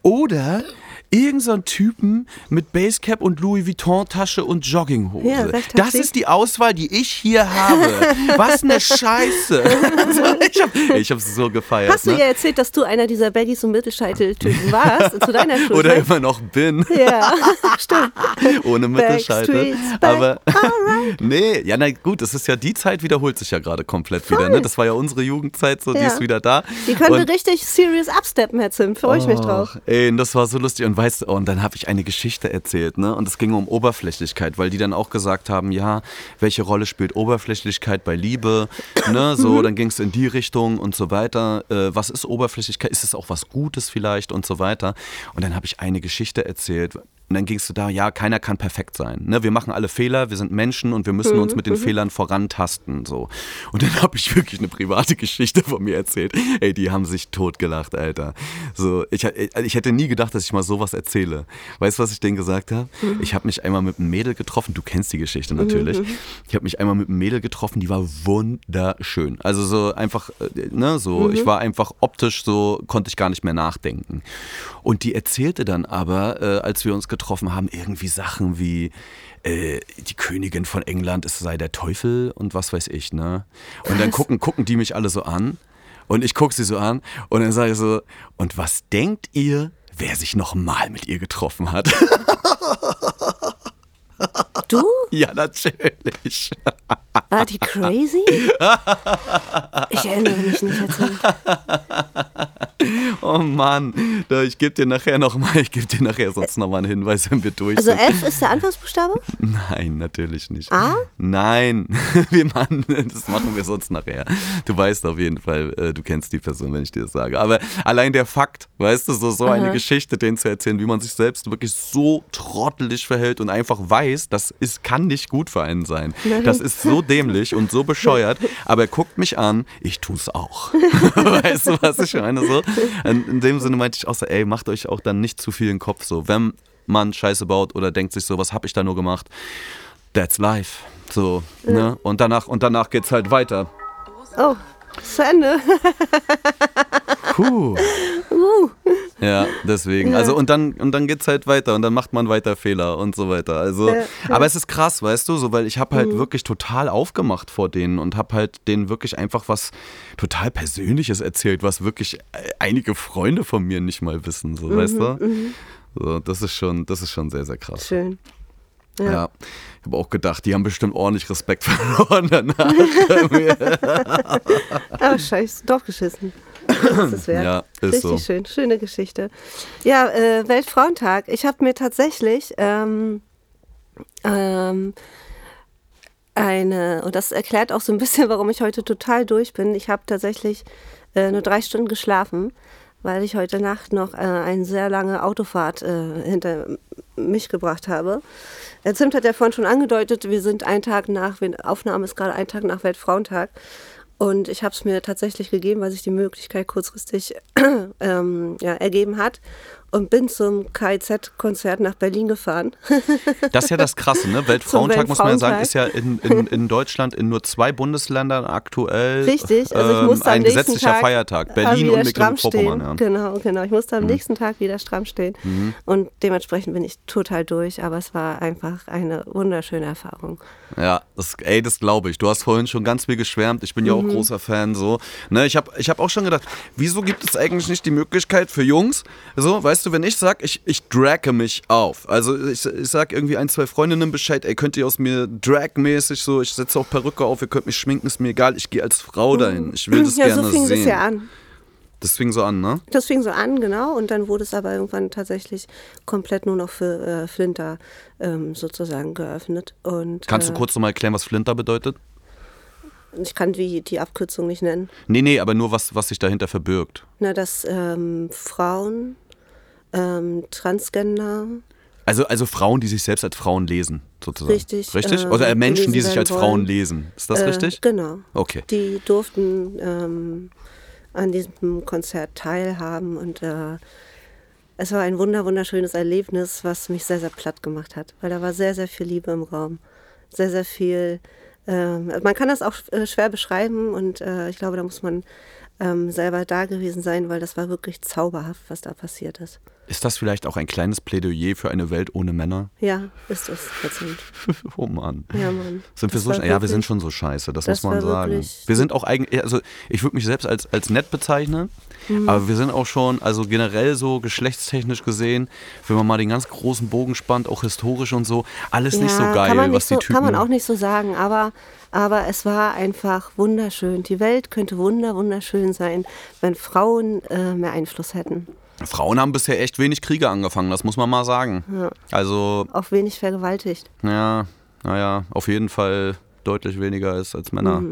oder irgend so ein Typen mit Basecap und Louis Vuitton Tasche und Jogginghose. Ja, das ist die Auswahl, die ich hier habe. Was eine Scheiße. Also, ich habe ich hab's so gefeiert. Hast du ne? ihr erzählt, dass du einer dieser Baggies und Mittelscheitel-Typen warst zu deiner Schulzeit? Oder immer noch bin. Ja, stimmt. ohne Mittelscheitel. Aber nee, ja, na gut, es ist ja die Zeit wiederholt sich ja gerade komplett wieder. Ne? Das war ja unsere Jugendzeit, so die Ja. ist wieder da. Die können Und- richtig serious absteppen, Herr Zimt. Freue ich mich drauf. Ey, das war so lustig. Und weißt du, und dann habe ich eine Geschichte erzählt, ne? Und es ging um Oberflächlichkeit, weil die dann auch gesagt haben, ja, welche Rolle spielt Oberflächlichkeit bei Liebe? Ne? Mhm. So, dann ging es in die Richtung und so weiter. Äh, was ist Oberflächlichkeit? Ist es auch was Gutes vielleicht und so weiter? Und dann habe ich eine Geschichte erzählt. Und dann ging es so da, ja, keiner kann perfekt sein. Ne? Wir machen alle Fehler, wir sind Menschen und wir müssen Mhm, uns mit den Fehlern vorantasten. So. Und dann habe ich wirklich eine private Geschichte von mir erzählt. Ey, die haben sich totgelacht, Alter. So, ich, ich hätte nie gedacht, dass ich mal sowas erzähle. Weißt du, was ich denen gesagt habe? Mhm. Ich habe mich einmal mit einem Mädel getroffen, du kennst die Geschichte natürlich. Ich habe mich einmal mit einem Mädel getroffen, die war wunderschön. Also so einfach, äh, ne, so, ich war einfach optisch so, konnte ich gar nicht mehr nachdenken. Und die erzählte dann aber, äh, als wir uns getroffen haben, irgendwie Sachen wie, äh, die Königin von England, es sei der Teufel und was weiß ich, ne? Und dann gucken, gucken die mich alle so an und ich gucke sie so an und dann sage ich so, und was denkt ihr, wer sich noch mal mit ihr getroffen hat? Du? Ja, natürlich. War die crazy? Ich erinnere mich nicht dazu. Oh Mann, ich gebe dir nachher nochmal, ich gebe dir nachher sonst nochmal einen Hinweis, wenn wir durch Also sind. F ist der Anfangsbuchstabe? Nein, natürlich nicht. A? Nein, wir machen, das machen wir sonst nachher. Du weißt auf jeden Fall, äh, du kennst die Person, wenn ich dir das sage. Aber allein der Fakt, weißt du, so, so eine Geschichte, denen zu erzählen, wie man sich selbst wirklich so trottelig verhält und einfach weiß, das ist, kann nicht gut für einen sein. Das ist so dämlich und so bescheuert, aber er guckt mich an, ich tu's auch. weißt du, was ich meine? So? In, dem Sinne meinte ich auch so, ey, macht euch auch dann nicht zu viel in den Kopf so. Wenn man Scheiße baut oder denkt sich so, was habe ich da nur gemacht? That's life. So, ne? Und danach, und danach geht's halt weiter. Oh, zu Ende. Puh. Ja, deswegen. Also und dann und dann geht's halt weiter und dann macht man weiter Fehler und so weiter. Also, Ja, aber es ist krass, weißt du, so weil ich habe halt Mhm. wirklich total aufgemacht vor denen und habe halt denen wirklich einfach was total Persönliches erzählt, was wirklich äh, einige Freunde von mir nicht mal wissen, so, weißt du? So, das ist schon, das ist schon sehr sehr krass. Schön. Ja. Ja. Ich habe auch gedacht, die haben bestimmt ordentlich Respekt verloren danach. Aber scheiße, doch geschissen. Ist es wert. Ja, ist Richtig so. schön, schöne Geschichte. Ja, äh, Weltfrauentag. Ich habe mir tatsächlich ähm, ähm, eine, und das erklärt auch so ein bisschen, warum ich heute total durch bin. Ich habe tatsächlich äh, nur drei Stunden geschlafen, weil ich heute Nacht noch äh, eine sehr lange Autofahrt äh, hinter mich gebracht habe. Der Zimt hat ja vorhin schon angedeutet, wir sind einen Tag nach, Aufnahme ist gerade ein Tag nach Weltfrauentag. Und ich habe es mir tatsächlich gegeben, weil sich die Möglichkeit kurzfristig ähm, ja, ergeben hat. Und bin zum KIZ-Konzert nach Berlin gefahren. Das ist ja das Krasse, ne? Weltfrauentag, muss man ja sagen, ist ja in, in, in Deutschland in nur zwei Bundesländern aktuell Richtig, also ich ähm, musste am ein gesetzlicher Tag Feiertag. äh, Berlin und. Mecklenburg-Vorpommern. Ja. Mhm. Genau, genau. Ich musste am nächsten Tag wieder stramm stehen. Und dementsprechend bin ich total durch. Aber es war einfach eine wunderschöne Erfahrung. Ja, das, ey, das glaube ich. Du hast vorhin schon ganz viel geschwärmt. Ich bin ja auch Mhm. großer Fan. So. Ne, ich habe ich hab auch schon gedacht, wieso gibt es eigentlich nicht die Möglichkeit für Jungs, so, weißt du, wenn ich sag, ich, ich dragge mich auf. Also ich, ich sag irgendwie ein, zwei Freundinnen Bescheid, ey, könnt ihr aus mir dragmäßig so, ich setze auch Perücke auf, ihr könnt mich schminken, ist mir egal, ich gehe als Frau dahin. Ich will das ja, gerne so fing sehen. das ja an. Das fing so an, ne? Das fing so an, genau. Und dann wurde es aber irgendwann tatsächlich komplett nur noch für äh, Flinter ähm, sozusagen geöffnet. Und, Kannst du äh, kurz nochmal erklären, was Flinter bedeutet? Ich kann die, die Abkürzung nicht nennen. Nee, nee, aber nur was, was sich dahinter verbirgt. Na, dass ähm, Frauen, ähm, Transgender, Also, also Frauen, die sich selbst als Frauen lesen, sozusagen. Richtig, Richtig? äh, Oder Menschen, die sich als werden Frauen wollen. lesen. Ist das äh, richtig? Genau. Okay. Die durften ähm, an diesem Konzert teilhaben und äh, es war ein wunder wunderschönes Erlebnis, was mich sehr, sehr platt gemacht hat, weil da war sehr, sehr viel Liebe im Raum. Sehr, sehr viel. Ähm, man kann das auch äh, schwer beschreiben und äh, ich glaube, da muss man ähm, selber da gewesen sein, weil das war wirklich zauberhaft, was da passiert ist. Ist das vielleicht auch ein kleines Plädoyer für eine Welt ohne Männer? Ja, ist es. Oh Mann. Ja, Mann. Sind wir so war sch- Ja, wir wirklich- sind schon so scheiße, das, das muss man sagen. wirklich- Wir sind auch eigentlich, also ich würde mich selbst als, als nett bezeichnen, Mhm. aber wir sind auch schon, also generell so geschlechtstechnisch gesehen, wenn man mal den ganz großen Bogen spannt, auch historisch und so, alles nicht so geil, nicht was die so, Typen. Kann man auch nicht so sagen, aber, aber es war einfach wunderschön. Die Welt könnte wunder, wunderschön sein, wenn Frauen äh, mehr Einfluss hätten. Frauen haben bisher echt wenig Kriege angefangen, das muss man mal sagen. Also, Auch wenig vergewaltigt. ja, naja, auf jeden Fall deutlich weniger als, als Männer.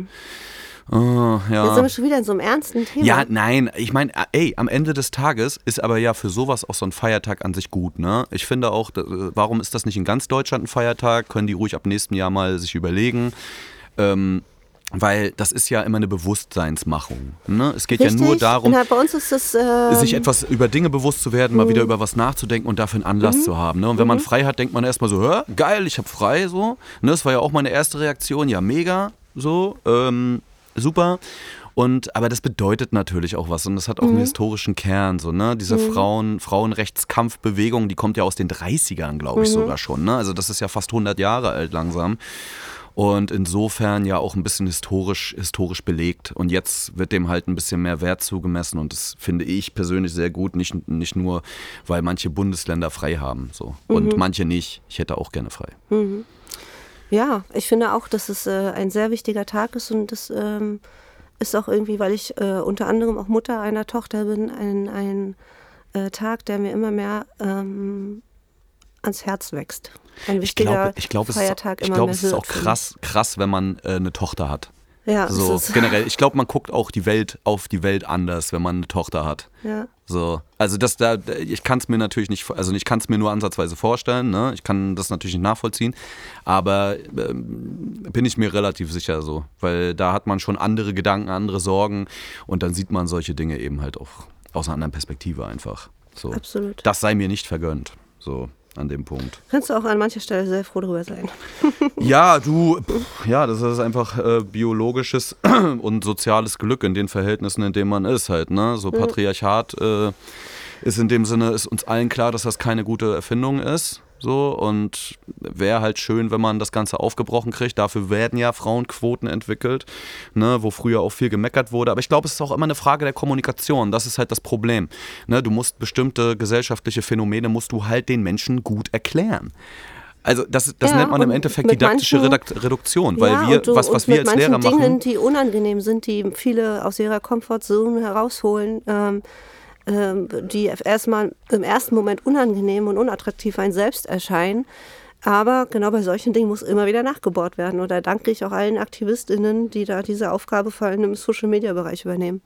Oh, Jetzt ja. sind wir schon wieder in so einem ernsten Thema. Ja, nein, ich meine, ey, am Ende des Tages ist aber ja für sowas auch so ein Feiertag an sich gut, ne? Ich finde auch, da- warum ist das nicht in ganz Deutschland ein Feiertag? Können die ruhig ab nächstem Jahr mal sich überlegen. Ähm, weil das ist ja immer eine Bewusstseinsmachung. Ne? Es geht Richtig. ja nur darum, Na, ist es. ähm, sich etwas über Dinge bewusst zu werden, mal wieder über was nachzudenken und dafür einen Anlass zu haben. Ne? Und wenn man frei hat, denkt man erstmal so, hör, geil, ich habe frei, so. Ne? Das war ja auch meine erste Reaktion, ja, mega, so, ähm, super. Und, aber das bedeutet natürlich auch was und das hat auch einen historischen Kern, so, ne? Diese Frauen, Frauenrechtskampfbewegung, die kommt ja aus den 30ern, glaube ich, sogar schon, ne? Also das ist ja fast 100 Jahre alt langsam. Und insofern ja auch ein bisschen historisch, historisch belegt. Und jetzt wird dem halt ein bisschen mehr Wert zugemessen. Und das finde ich persönlich sehr gut. Nicht, nicht nur, weil manche Bundesländer frei haben. So. Und manche nicht. Ich hätte auch gerne frei. Ja, ich finde auch, dass es äh, ein sehr wichtiger Tag ist und das ähm, ist auch irgendwie, weil ich äh, unter anderem auch Mutter einer Tochter bin, ein, ein äh, Tag, der mir immer mehr ähm, ans Herz wächst. Ein wichtiger ich glaube, ich Feiertag es ist, ich glaube, es ist auch krass, krass, wenn man äh, eine Tochter hat. Ja, so generell. Ich glaube, man guckt auch die Welt auf die Welt anders, wenn man eine Tochter hat. Ja. So, also das da, ich kann es mir natürlich nicht, also ich kann es mir nur ansatzweise vorstellen. Ne? Ich kann das natürlich nicht nachvollziehen, aber ähm, bin ich mir relativ sicher so, weil da hat man schon andere Gedanken, andere Sorgen und dann sieht man solche Dinge eben halt auch aus einer anderen Perspektive einfach. So. Absolut. Das sei mir nicht vergönnt. So an dem Punkt. Kannst du auch an mancher Stelle sehr froh darüber sein. ja, du, pff, ja, das ist einfach äh, biologisches und soziales Glück in den Verhältnissen, in denen man ist halt, ne? So Patriarchat äh, ist in dem Sinne, ist uns allen klar, dass das keine gute Erfindung ist. So, und wäre halt schön, wenn man das Ganze aufgebrochen kriegt. Dafür werden ja Frauenquoten entwickelt, ne, wo früher auch viel gemeckert wurde. Aber ich glaube, es ist auch immer eine Frage der Kommunikation. Das ist halt das Problem. Ne, du musst bestimmte gesellschaftliche Phänomene musst du halt den Menschen gut erklären. Also das, das ja, nennt man im Endeffekt didaktische manchen, Reduktion, weil ja, wir, du, was, was wir als Lehrer machen. Dingen, die unangenehm sind, die viele aus ihrer Komfortzone herausholen, ähm, die erstmal im ersten Moment unangenehm und unattraktiv ein selbst erscheinen. Aber genau bei solchen Dingen muss immer wieder nachgebohrt werden. Und da danke ich auch allen AktivistInnen, die da diese Aufgabe vor allem im Social-Media-Bereich übernehmen.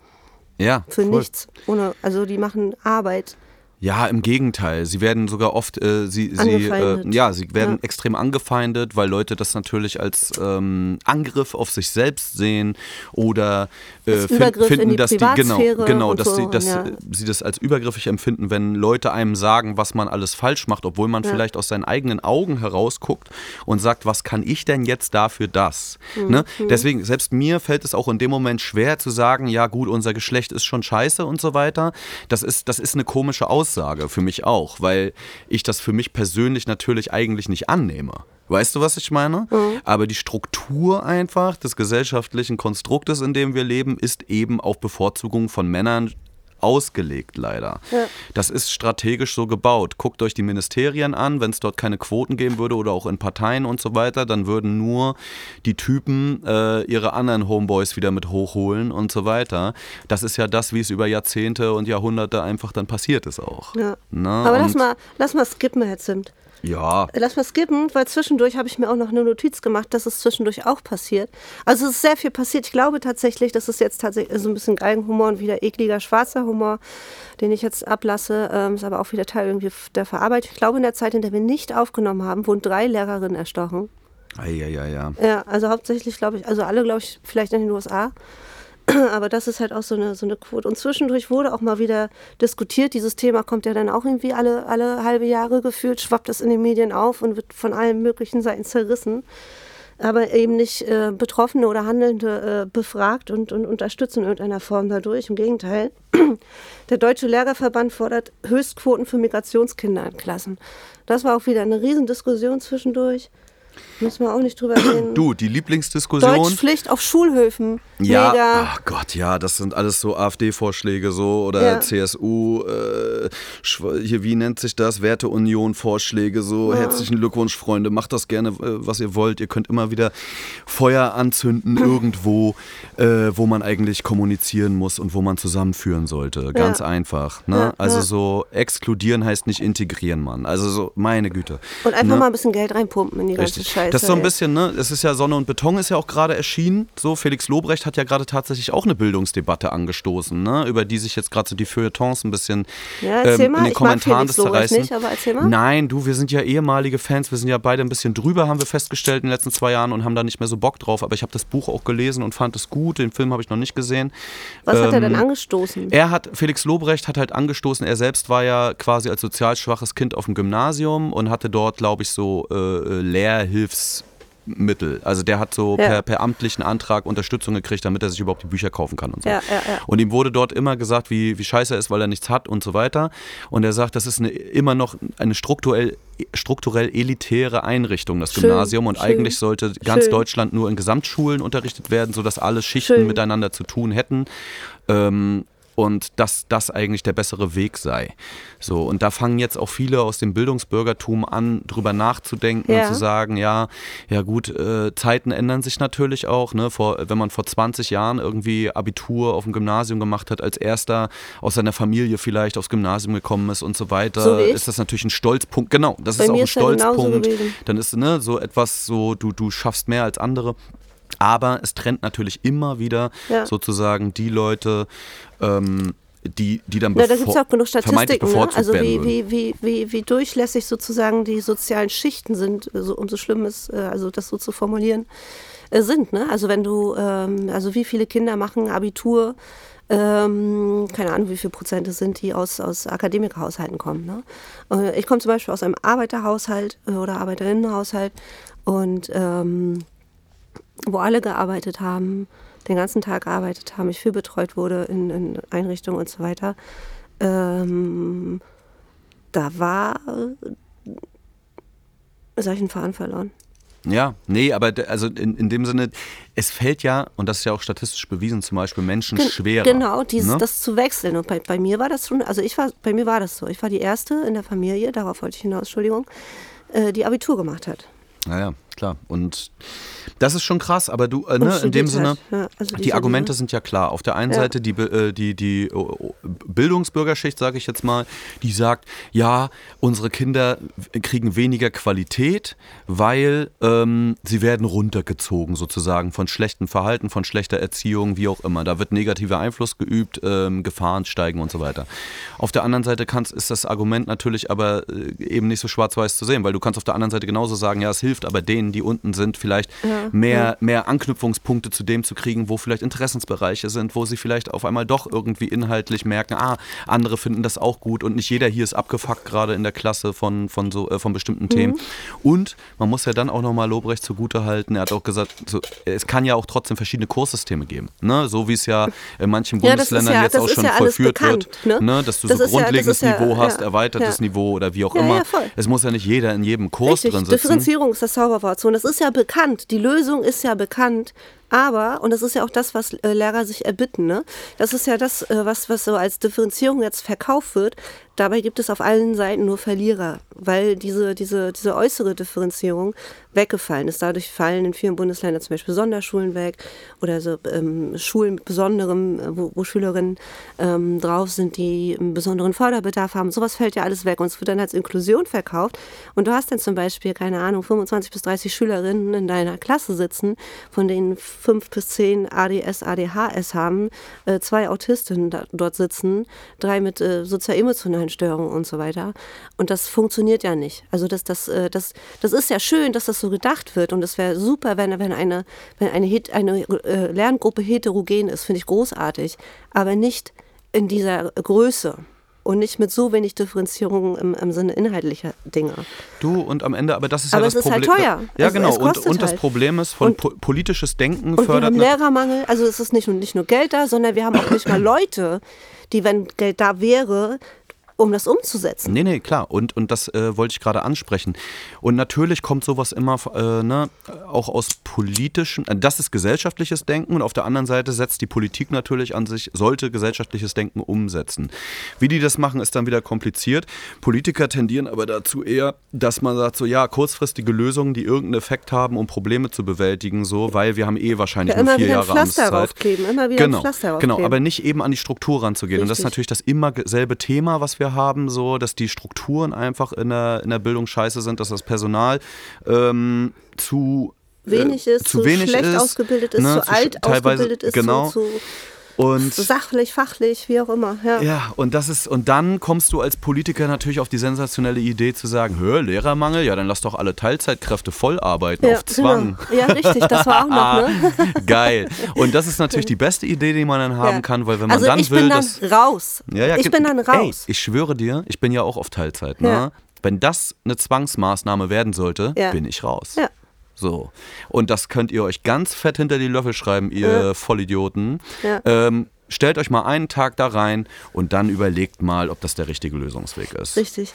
Ja. Für voll. nichts. Ohne, also die machen Arbeit. Ja, im Gegenteil. Sie werden sogar oft, äh, sie, sie, äh, ja, sie werden ja. extrem angefeindet, weil Leute das natürlich als ähm, Angriff auf sich selbst sehen oder äh, find, finden, die dass die genau, genau, dass, so, sie, dass ja. sie das als übergriffig empfinden, wenn Leute einem sagen, was man alles falsch macht, obwohl man ja. vielleicht aus seinen eigenen Augen herausguckt und sagt, was kann ich denn jetzt dafür das? Mhm. Ne? Mhm. Deswegen, selbst mir fällt es auch in dem Moment schwer zu sagen, ja gut, unser Geschlecht ist schon scheiße und so weiter. Das ist, das ist eine komische Aussage. Aussage, für mich auch, weil ich das für mich persönlich natürlich eigentlich nicht annehme. Weißt du, was ich meine? Mhm. Aber die Struktur einfach des gesellschaftlichen Konstruktes, in dem wir leben, ist eben auf Bevorzugung von Männern ausgelegt, leider. Ja. Das ist strategisch so gebaut. Guckt euch die Ministerien an, wenn es dort keine Quoten geben würde oder auch in Parteien und so weiter, dann würden nur die Typen äh, ihre anderen Homeboys wieder mit hochholen und so weiter. Das ist ja das, wie es über Jahrzehnte und Jahrhunderte einfach dann passiert ist auch. Ja. Na? Aber lass mal, lass mal skippen, Herr Zimt. Ja. Lass mal skippen, weil zwischendurch habe ich mir auch noch eine Notiz gemacht, dass es zwischendurch auch passiert. Also es ist sehr viel passiert. Ich glaube tatsächlich, das ist jetzt tatsächlich so ein bisschen Geigenhumor und wieder ekliger schwarzer Humor, den ich jetzt ablasse. Ähm, ist aber auch wieder Teil irgendwie der Verarbeitung. Ich glaube, in der Zeit, in der wir nicht aufgenommen haben, wurden drei Lehrerinnen erstochen. Ja, ja, ja. Ja, also hauptsächlich, glaube ich, also alle, glaube ich, vielleicht in den USA. Aber das ist halt auch so eine, so eine Quote. Und zwischendurch wurde auch mal wieder diskutiert. Dieses Thema kommt ja dann auch irgendwie alle, alle halbe Jahre gefühlt, schwappt es in den Medien auf und wird von allen möglichen Seiten zerrissen. Aber eben nicht äh, Betroffene oder Handelnde äh, befragt und, und unterstützt in irgendeiner Form dadurch. Im Gegenteil. Der Deutsche Lehrerverband fordert Höchstquoten für Migrationskinder in Klassen. Das war auch wieder eine Riesendiskussion zwischendurch. Müssen wir auch nicht drüber reden. Du, die Lieblingsdiskussion. Deutschpflicht auf Schulhöfen. Ja, ach Gott, ja, das sind alles so AfD-Vorschläge so oder ja. CSU, äh, hier, wie nennt sich das? Werteunion-Vorschläge so. Ja. Herzlichen Glückwunsch, Freunde. Macht das gerne, äh, was ihr wollt. Ihr könnt immer wieder Feuer anzünden irgendwo, äh, wo man eigentlich kommunizieren muss und wo man zusammenführen sollte. Ganz ja. einfach. Ne? also so exkludieren heißt nicht integrieren, Mann. Also so, meine Güte. Und einfach ne? mal ein bisschen Geld reinpumpen in die Richtig. ganze Scheiße. Das ist so ein bisschen, ne? Es ist ja Sonne und Beton ist ja auch gerade erschienen. So, Felix Lobrecht hat ja gerade tatsächlich auch eine Bildungsdebatte angestoßen, ne? über die sich jetzt gerade so die Feuilletons ein bisschen ja, ähm, in den ich Kommentaren des zerreißen. Nicht, aber erzähl mal. Nein, du, wir sind ja ehemalige Fans, wir sind ja beide ein bisschen drüber, haben wir festgestellt in den letzten zwei Jahren und haben da nicht mehr so Bock drauf. Aber ich habe das Buch auch gelesen und fand es gut. Den Film habe ich noch nicht gesehen. Was ähm, hat er denn ähm, angestoßen? Er hat, Felix Lobrecht hat halt angestoßen, er selbst war ja quasi als sozial schwaches Kind auf dem Gymnasium und hatte dort, glaube ich, so äh, äh Lehrhilfs Mittel. Also der hat so ja. per, per, amtlichen Antrag Unterstützung gekriegt, damit er sich überhaupt die Bücher kaufen kann und so. Ja, und ihm wurde dort immer gesagt, wie, wie scheiße er ist, weil er nichts hat und so weiter. Und er sagt, das ist eine, immer noch eine strukturell, strukturell elitäre Einrichtung, das schön, Gymnasium. Und schön, eigentlich sollte ganz schön. Deutschland nur in Gesamtschulen unterrichtet werden, sodass alle Schichten miteinander zu tun hätten. Ähm, und dass das eigentlich der bessere Weg sei. So, und da fangen jetzt auch viele aus dem Bildungsbürgertum an, drüber nachzudenken Ja. und zu sagen, ja, ja gut, äh, Zeiten ändern sich natürlich auch. Ne? Vor, wenn man vor 20 Jahren irgendwie Abitur auf dem Gymnasium gemacht hat, als erster aus seiner Familie vielleicht aufs Gymnasium gekommen ist und so weiter, So ist das natürlich ein Stolzpunkt. Genau, das Bei ist auch ein Stolzpunkt. Dann ist ne, so etwas so, du, du schaffst mehr als andere. Aber es trennt natürlich immer wieder Ja. sozusagen die Leute, ähm, die, die dann Na, da gibt es auch genug Statistiken, ne? also wie, wie, wie, wie, wie durchlässig sozusagen die sozialen Schichten sind, also umso schlimm ist, äh, also das so zu formulieren, äh, sind. Ne? Also wenn du, ähm, also wie viele Kinder machen Abitur, ähm, keine Ahnung, wie viel Prozent es sind, die aus, aus Akademikerhaushalten kommen. Ne? Ich komme zum Beispiel aus einem Arbeiterhaushalt äh, oder Arbeiterinnenhaushalt und ähm, wo alle gearbeitet haben, den ganzen Tag gearbeitet haben, ich viel betreut wurde in, in Einrichtungen und so weiter. Ähm, da war, äh, sag ich, einen Faden verloren. Ja, nee, aber also in, in dem Sinne, es fällt ja, und das ist ja auch statistisch bewiesen, zum Beispiel Menschen Gen- schwerer. Genau, dieses, ne? das zu wechseln. Und bei, bei mir war das schon, also ich war, bei mir war das so. Ich war die erste in der Familie, darauf wollte ich hinaus, Entschuldigung, äh, die Abitur gemacht hat. Naja, klar. Und das ist schon krass, aber du, äh, ne, in dem Sinne. Ja, also die diese- Argumente diese- sind ja klar. Auf der einen Ja. Seite die, äh, die, die oh, oh, Bildungsbürgerschicht, sage ich jetzt mal, die sagt, ja, unsere Kinder kriegen weniger Qualität, weil ähm, sie werden runtergezogen sozusagen von schlechtem Verhalten, von schlechter Erziehung, wie auch immer. Da wird negativer Einfluss geübt, ähm, Gefahren steigen und so weiter. Auf der anderen Seite kannst, ist das Argument natürlich aber äh, eben nicht so schwarz-weiß zu sehen, weil du kannst auf der anderen Seite genauso sagen, ja, es hilft aber denen, die unten sind, vielleicht mehr, mehr Anknüpfungspunkte zu dem zu kriegen, wo vielleicht Interessensbereiche sind, wo sie vielleicht auf einmal doch irgendwie inhaltlich merken, ah, andere finden das auch gut und nicht jeder hier ist abgefuckt gerade in der Klasse von, von, so, äh, von bestimmten Themen. Und man muss ja dann auch nochmal Lobrecht zugute halten, er hat auch gesagt, so, es kann ja auch trotzdem verschiedene Kurssysteme geben, ne? so wie es ja in manchen Ja, Bundesländern ja- jetzt auch schon ja vollführt bekannt, wird, ne? ne? dass du Das so ja- grundlegendes ja- Niveau hast, ja, erweitertes ja. Niveau oder wie auch Ja, immer. ja, es muss ja nicht jeder in jedem Kurs Richtig, drin sitzen. Differenzierung ist das Zauberwort. Und das ist ja bekannt. Die Lösung ist ja bekannt. Aber, und das ist ja auch das, was äh, Lehrer sich erbitten, ne? Das ist ja das, äh, was, was so als Differenzierung jetzt verkauft wird. Dabei gibt es auf allen Seiten nur Verlierer, weil diese, diese, diese äußere Differenzierung weggefallen ist. Dadurch fallen in vielen Bundesländern zum Beispiel Sonderschulen weg oder so ähm, Schulen mit besonderem, äh, wo, wo Schülerinnen ähm, drauf sind, die einen besonderen Förderbedarf haben. Sowas fällt ja alles weg und es wird dann als Inklusion verkauft. Und du hast dann zum Beispiel, keine Ahnung, 25 bis 30 Schülerinnen in deiner Klasse sitzen, von denen fünf bis zehn ADS, ADHS haben, äh, zwei Autistinnen da, dort sitzen, drei mit äh, sozial-emotionalen Störungen und so weiter. Und das funktioniert ja nicht. Also das, das, äh, das, das ist ja schön, dass das so gedacht wird und es wäre super, wenn, wenn eine, wenn eine, Het- eine äh, Lerngruppe heterogen ist, finde ich großartig, aber nicht in dieser Größe und nicht mit so wenig Differenzierung im, im Sinne inhaltlicher Dinge. Du und am Ende, aber das ist Aber ja es das ist halt Problem. teuer. Ja, Es- genau. es und, und das halt. Problem ist, von po politisches Denken Und wir fördert haben nat- Lehrermangel, also es ist nicht nur, nicht nur Geld da, sondern wir haben auch nicht mal Leute, die, wenn Geld da wäre, um das umzusetzen. Nee, nee, klar. Und, und das äh, wollte ich gerade ansprechen. Und natürlich kommt sowas immer äh, ne, auch aus politischen, äh, das ist gesellschaftliches Denken und auf der anderen Seite setzt die Politik natürlich an sich, sollte gesellschaftliches Denken umsetzen. Wie die das machen, ist dann wieder kompliziert. Politiker tendieren aber dazu eher, dass man sagt, so ja, kurzfristige Lösungen, die irgendeinen Effekt haben, um Probleme zu bewältigen, so, weil wir haben eh wahrscheinlich Ja, nur vier Jahre Pflaster Amtszeit. immer wieder ein genau, Pflaster Genau, raufkleben. aber nicht eben an die Struktur ranzugehen. Und das ist Richtig. natürlich das immer selbe Thema, was wir haben, so, dass die Strukturen einfach in der, in der Bildung scheiße sind, dass das Personal ähm, zu Wenig äh, ist, zu zu, wenig schlecht ist, ausgebildet ist, ne, zu alt teilweise- ausgebildet ist, genau. zu, zu, zu sachlich, fachlich, wie auch immer. Ja. ja, und das ist, und dann kommst du als Politiker natürlich auf die sensationelle Idee zu sagen, hör, Lehrermangel, ja, dann lass doch alle Teilzeitkräfte voll arbeiten Ja, auf Zwang. Genau. Ja, richtig, das war auch noch, ne? Geil. Und das ist natürlich die beste Idee, die man dann haben Ja. kann, weil wenn man also dann ich will, bin dann dass raus. Ja, ja, ich bin dann raus. Ey, ich schwöre dir, ich bin ja auch auf Teilzeit. Ne? Wenn das eine Zwangsmaßnahme werden sollte, bin ich raus. Ja. So. Und das könnt ihr euch ganz fett hinter die Löffel schreiben, ihr Ja. Vollidioten. Ja. Ähm, stellt euch mal einen Tag da rein und dann überlegt mal, ob das der richtige Lösungsweg ist. Richtig.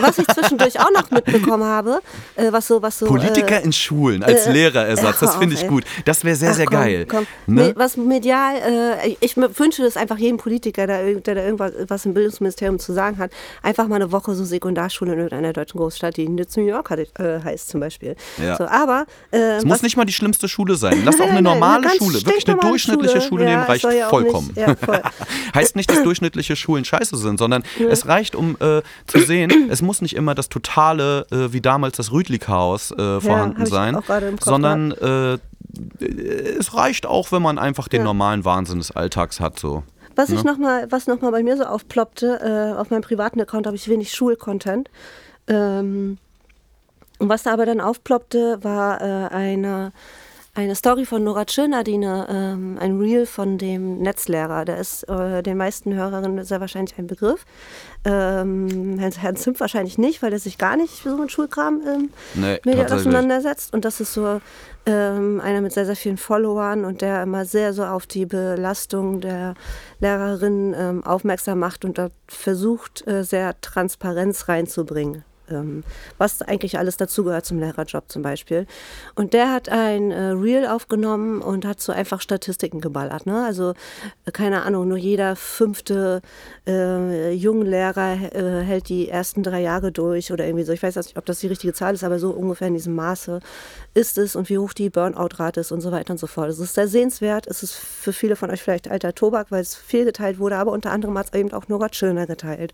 Was ich zwischendurch auch noch mitbekommen habe, äh, was so, was so. Politiker äh, in Schulen als äh, Lehrerersatz, das finde ich ey. gut. Das wäre sehr, Ach, sehr komm, geil. Komm. Ne? Me- Was medial, äh, ich wünsche das einfach jedem Politiker, der, der da irgendwas was im Bildungsministerium zu sagen hat, einfach mal eine Woche so Sekundarschule in irgendeiner deutschen Großstadt, die jetzt New York äh, heißt zum Beispiel. Ja. So, aber äh, Es muss nicht mal die schlimmste Schule sein. Lass auch eine Nein, nein, normale ganz Schule, wirklich eine durchschnittliche Schule, nehmen, Ja, reicht soll ja vollkommen. Ja, voll. heißt nicht, dass durchschnittliche Schulen scheiße sind, sondern es reicht, um äh, zu sehen, es muss nicht immer das totale, äh, wie damals das Rüdli-Chaos äh, vorhanden ich sein, sondern äh, es reicht auch, wenn man einfach den Ja. normalen Wahnsinn des Alltags hat. So. Was ich Ne? noch mal, was noch mal bei mir so aufploppte, äh, auf meinem privaten Account habe ich wenig Schulcontent. Ähm, und was da aber dann aufploppte, war äh, eine, eine Story von Nora eine, ähm, ein Reel von dem Netzlehrer. Der ist äh, den meisten Hörerinnen sehr wahrscheinlich ein Begriff. Ähm, Herrn, Zimt wahrscheinlich nicht, weil er sich gar nicht für so einen Schulkram ähm, Nee, tatsächlich. auseinandersetzt. Und das ist so ähm, einer mit sehr, sehr vielen Followern und der immer sehr so auf die Belastung der Lehrerinnen ähm, aufmerksam macht und da versucht, äh, sehr Transparenz reinzubringen. Ähm, was eigentlich alles dazugehört zum Lehrerjob zum Beispiel. Und der hat ein äh, Reel aufgenommen und hat so einfach Statistiken geballert. Ne? Also, äh, keine Ahnung, nur jeder fünfte äh, Junglehrer äh, hält die ersten drei Jahre durch oder irgendwie so. Ich weiß nicht, ob das die richtige Zahl ist, aber so ungefähr in diesem Maße ist es und wie hoch die Burnout-Rate ist und so weiter und so fort. Es ist sehr sehenswert. Es ist für viele von euch vielleicht alter Tobak, weil es viel geteilt wurde, aber unter anderem hat es eben auch Nora Tschirner geteilt.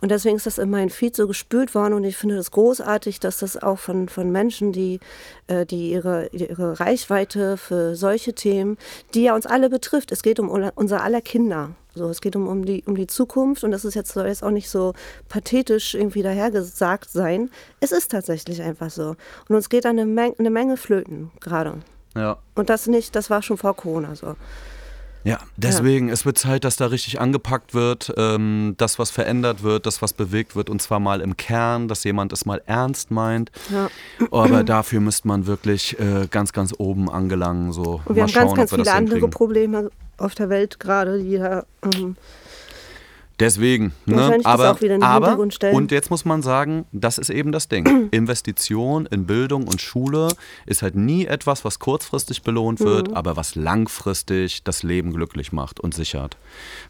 Und deswegen ist das in meinen Feed so gespült worden und ich finde das großartig, dass das auch von, von Menschen, die, äh, die ihre, ihre Reichweite für solche Themen, die ja uns alle betrifft, es geht um unser- aller Kinder. So, es geht um, um, die, um die Zukunft und das ist jetzt, soll jetzt auch nicht so pathetisch irgendwie dahergesagt sein. Es ist tatsächlich einfach so. Und uns geht da eine, Menge eine Menge flöten gerade. Ja. Und das nicht, das war schon vor Corona so. Ja, deswegen, es wird Zeit, dass da richtig angepackt wird, ähm, das, was verändert wird, das, was bewegt wird, und zwar mal im Kern, dass jemand es mal ernst meint. Ja. Aber dafür müsste man wirklich äh, ganz, ganz oben angelangen. So. Und wir mal haben schauen, ganz, ganz viele andere. Probleme auf der Welt gerade, die da ähm, Deswegen, ne? Aber, aber und jetzt muss man sagen, das ist eben das Ding. Investition in Bildung und Schule ist halt nie etwas, was kurzfristig belohnt wird, Mhm. aber was langfristig das Leben glücklich macht und sichert.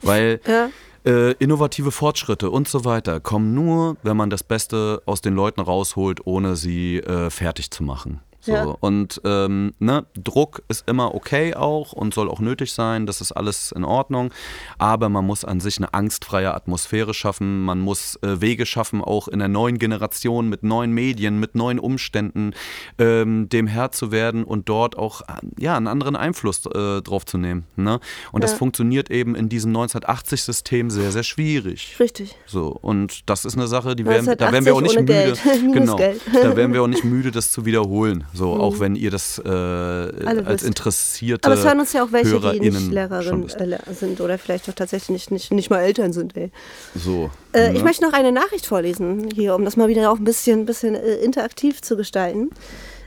Weil Ja. äh, innovative Fortschritte und so weiter kommen nur, wenn man das Beste aus den Leuten rausholt, ohne sie äh, fertig zu machen. So. Ja. Und ähm, ne, Druck ist immer okay auch und soll auch nötig sein, das ist alles in Ordnung. Aber man muss an sich eine angstfreie Atmosphäre schaffen, man muss äh, Wege schaffen, auch in der neuen Generation mit neuen Medien, mit neuen Umständen ähm, dem Herr zu werden und dort auch äh, ja, einen anderen Einfluss äh, drauf zu nehmen. Ne? Und das Ja. funktioniert eben in diesem 1980-System sehr, sehr schwierig. Richtig. So, und das ist eine Sache, die werden, da 1980 werden wir auch nicht müde. Genau. Da werden wir auch nicht müde, das zu wiederholen. So, auch wenn ihr das äh, als wisst. interessierte Aber es hören uns ja auch welche, die HörerInnen nicht schon Lehrerin wisst. äh, sind oder vielleicht auch tatsächlich nicht, nicht, nicht mal Eltern sind. Ey. So. Äh, ne? Ich möchte noch eine Nachricht vorlesen hier, um das mal wieder auch ein bisschen, bisschen äh, interaktiv zu gestalten.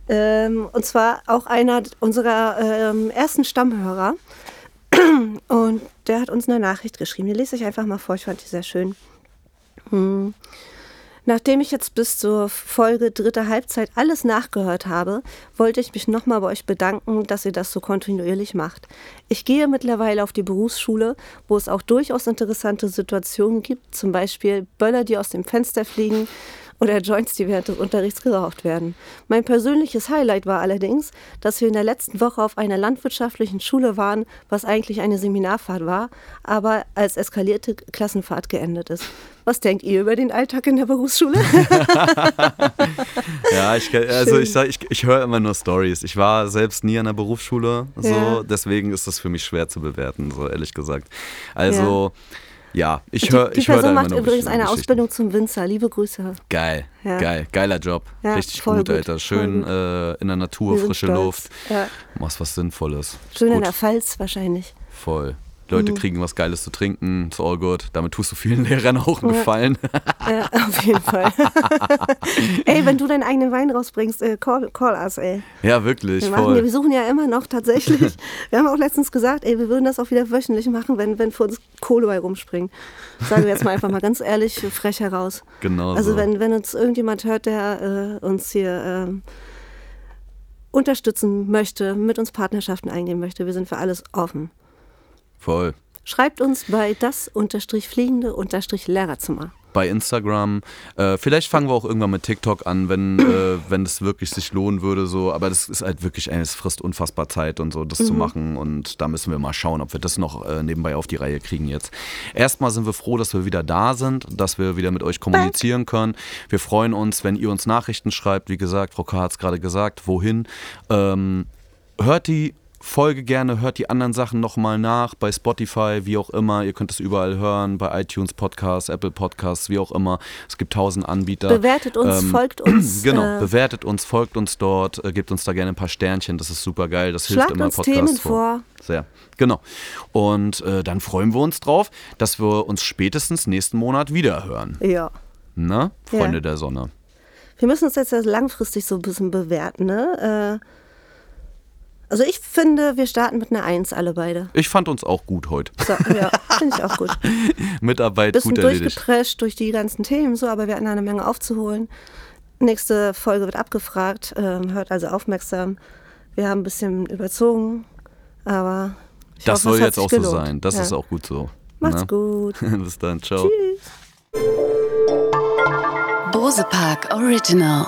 Ähm, und zwar auch einer unserer ähm, ersten Stammhörer. Und der hat uns eine Nachricht geschrieben. Die lese ich einfach mal vor. Ich fand die sehr schön. Hm. Nachdem ich jetzt bis zur Folge dritte Halbzeit alles nachgehört habe, wollte ich mich nochmal bei euch bedanken, dass ihr das so kontinuierlich macht. Ich gehe mittlerweile auf die Berufsschule, wo es auch durchaus interessante Situationen gibt, zum Beispiel Böller, die aus dem Fenster fliegen oder Joints, die während des Unterrichts geraucht werden. Mein persönliches Highlight war allerdings, dass wir in der letzten Woche auf einer landwirtschaftlichen Schule waren, was eigentlich eine Seminarfahrt war, aber als eskalierte Klassenfahrt geendet ist. Was denkt ihr über den Alltag in der Berufsschule? Ja, ich, also ich, ich, ich höre immer nur Stories. Ich war selbst nie an der Berufsschule, so, Ja. deswegen ist das für mich schwer zu bewerten, so ehrlich gesagt. Also, ja, ich Die- höre Die ich hör Person macht übrigens eine. Ausbildung zum Winzer. Liebe Grüße. Geil, Ja. geil, geiler Job. Ja, Richtig gut, gut, Alter. Schön gut. äh, in der Natur, frische stolz. Luft. Ja. Machst was Sinnvolles. Schön in gut, der Pfalz wahrscheinlich. voll. Leute kriegen was Geiles zu trinken, ist all good. Damit tust du vielen Lehrern auch einen Gefallen. Ja, auf jeden Fall. ey, wenn du deinen eigenen Wein rausbringst, äh, call, call us, ey. Ja, wirklich, Wir, machen, voll. wir suchen ja immer noch tatsächlich. wir haben auch letztens gesagt, ey, wir würden das auch wieder wöchentlich machen, wenn, wenn für uns Kohle bei rumspringen. Sagen wir jetzt mal einfach mal ganz ehrlich, frech heraus. Genau Also so. wenn, wenn uns irgendjemand hört, der äh, uns hier ähm, unterstützen möchte, mit uns Partnerschaften eingehen möchte, wir sind für alles offen. Voll. Schreibt uns bei das unterstrich fliegende unterstrich Lehrerzimmer. bei Instagram. Äh, vielleicht fangen wir auch irgendwann mit TikTok an, wenn, äh, wenn es wirklich sich lohnen würde. So. Aber das ist halt wirklich, ey, es frisst unfassbar Zeit und so, das zu machen. Und da müssen wir mal schauen, ob wir das noch äh, nebenbei auf die Reihe kriegen jetzt. Erstmal sind wir froh, dass wir wieder da sind, dass wir wieder mit euch kommunizieren können. Wir freuen uns, wenn ihr uns Nachrichten schreibt. Wie gesagt, Frau K. hat es gerade gesagt, wohin. Ähm, hört die Folge gerne, hört die anderen Sachen nochmal nach bei Spotify, wie auch immer. Ihr könnt es überall hören, bei iTunes Podcasts, Apple Podcasts, wie auch immer. Es gibt tausend Anbieter. Bewertet uns, Ähm, folgt uns. Genau, äh, bewertet uns, folgt uns dort, äh, gebt uns da gerne ein paar Sternchen, das ist super geil, das hilft immer uns Podcasts Themen vor. Sehr, genau. Und äh, dann freuen wir uns drauf, dass wir uns spätestens nächsten Monat wieder hören. ja. Ne? Freunde Ja. der Sonne. Wir müssen uns jetzt langfristig so ein bisschen bewerten, ne? Äh, also ich finde, wir starten mit einer Eins alle beide. Ich fand uns auch gut heute. So, ja, finde ich auch gut. Mitarbeit Bisschen gut erledigt. durchgeprescht durch die ganzen Themen, so, aber wir hatten eine Menge aufzuholen. Nächste Folge wird abgefragt, ähm, hört also aufmerksam. Wir haben ein bisschen überzogen, aber ich Das hoffe, es soll hat jetzt sich auch so gelohnt. sein. Das Ja. ist auch gut so. Macht's ne? gut. Bis dann, ciao. Tschüss. Bose Park Original.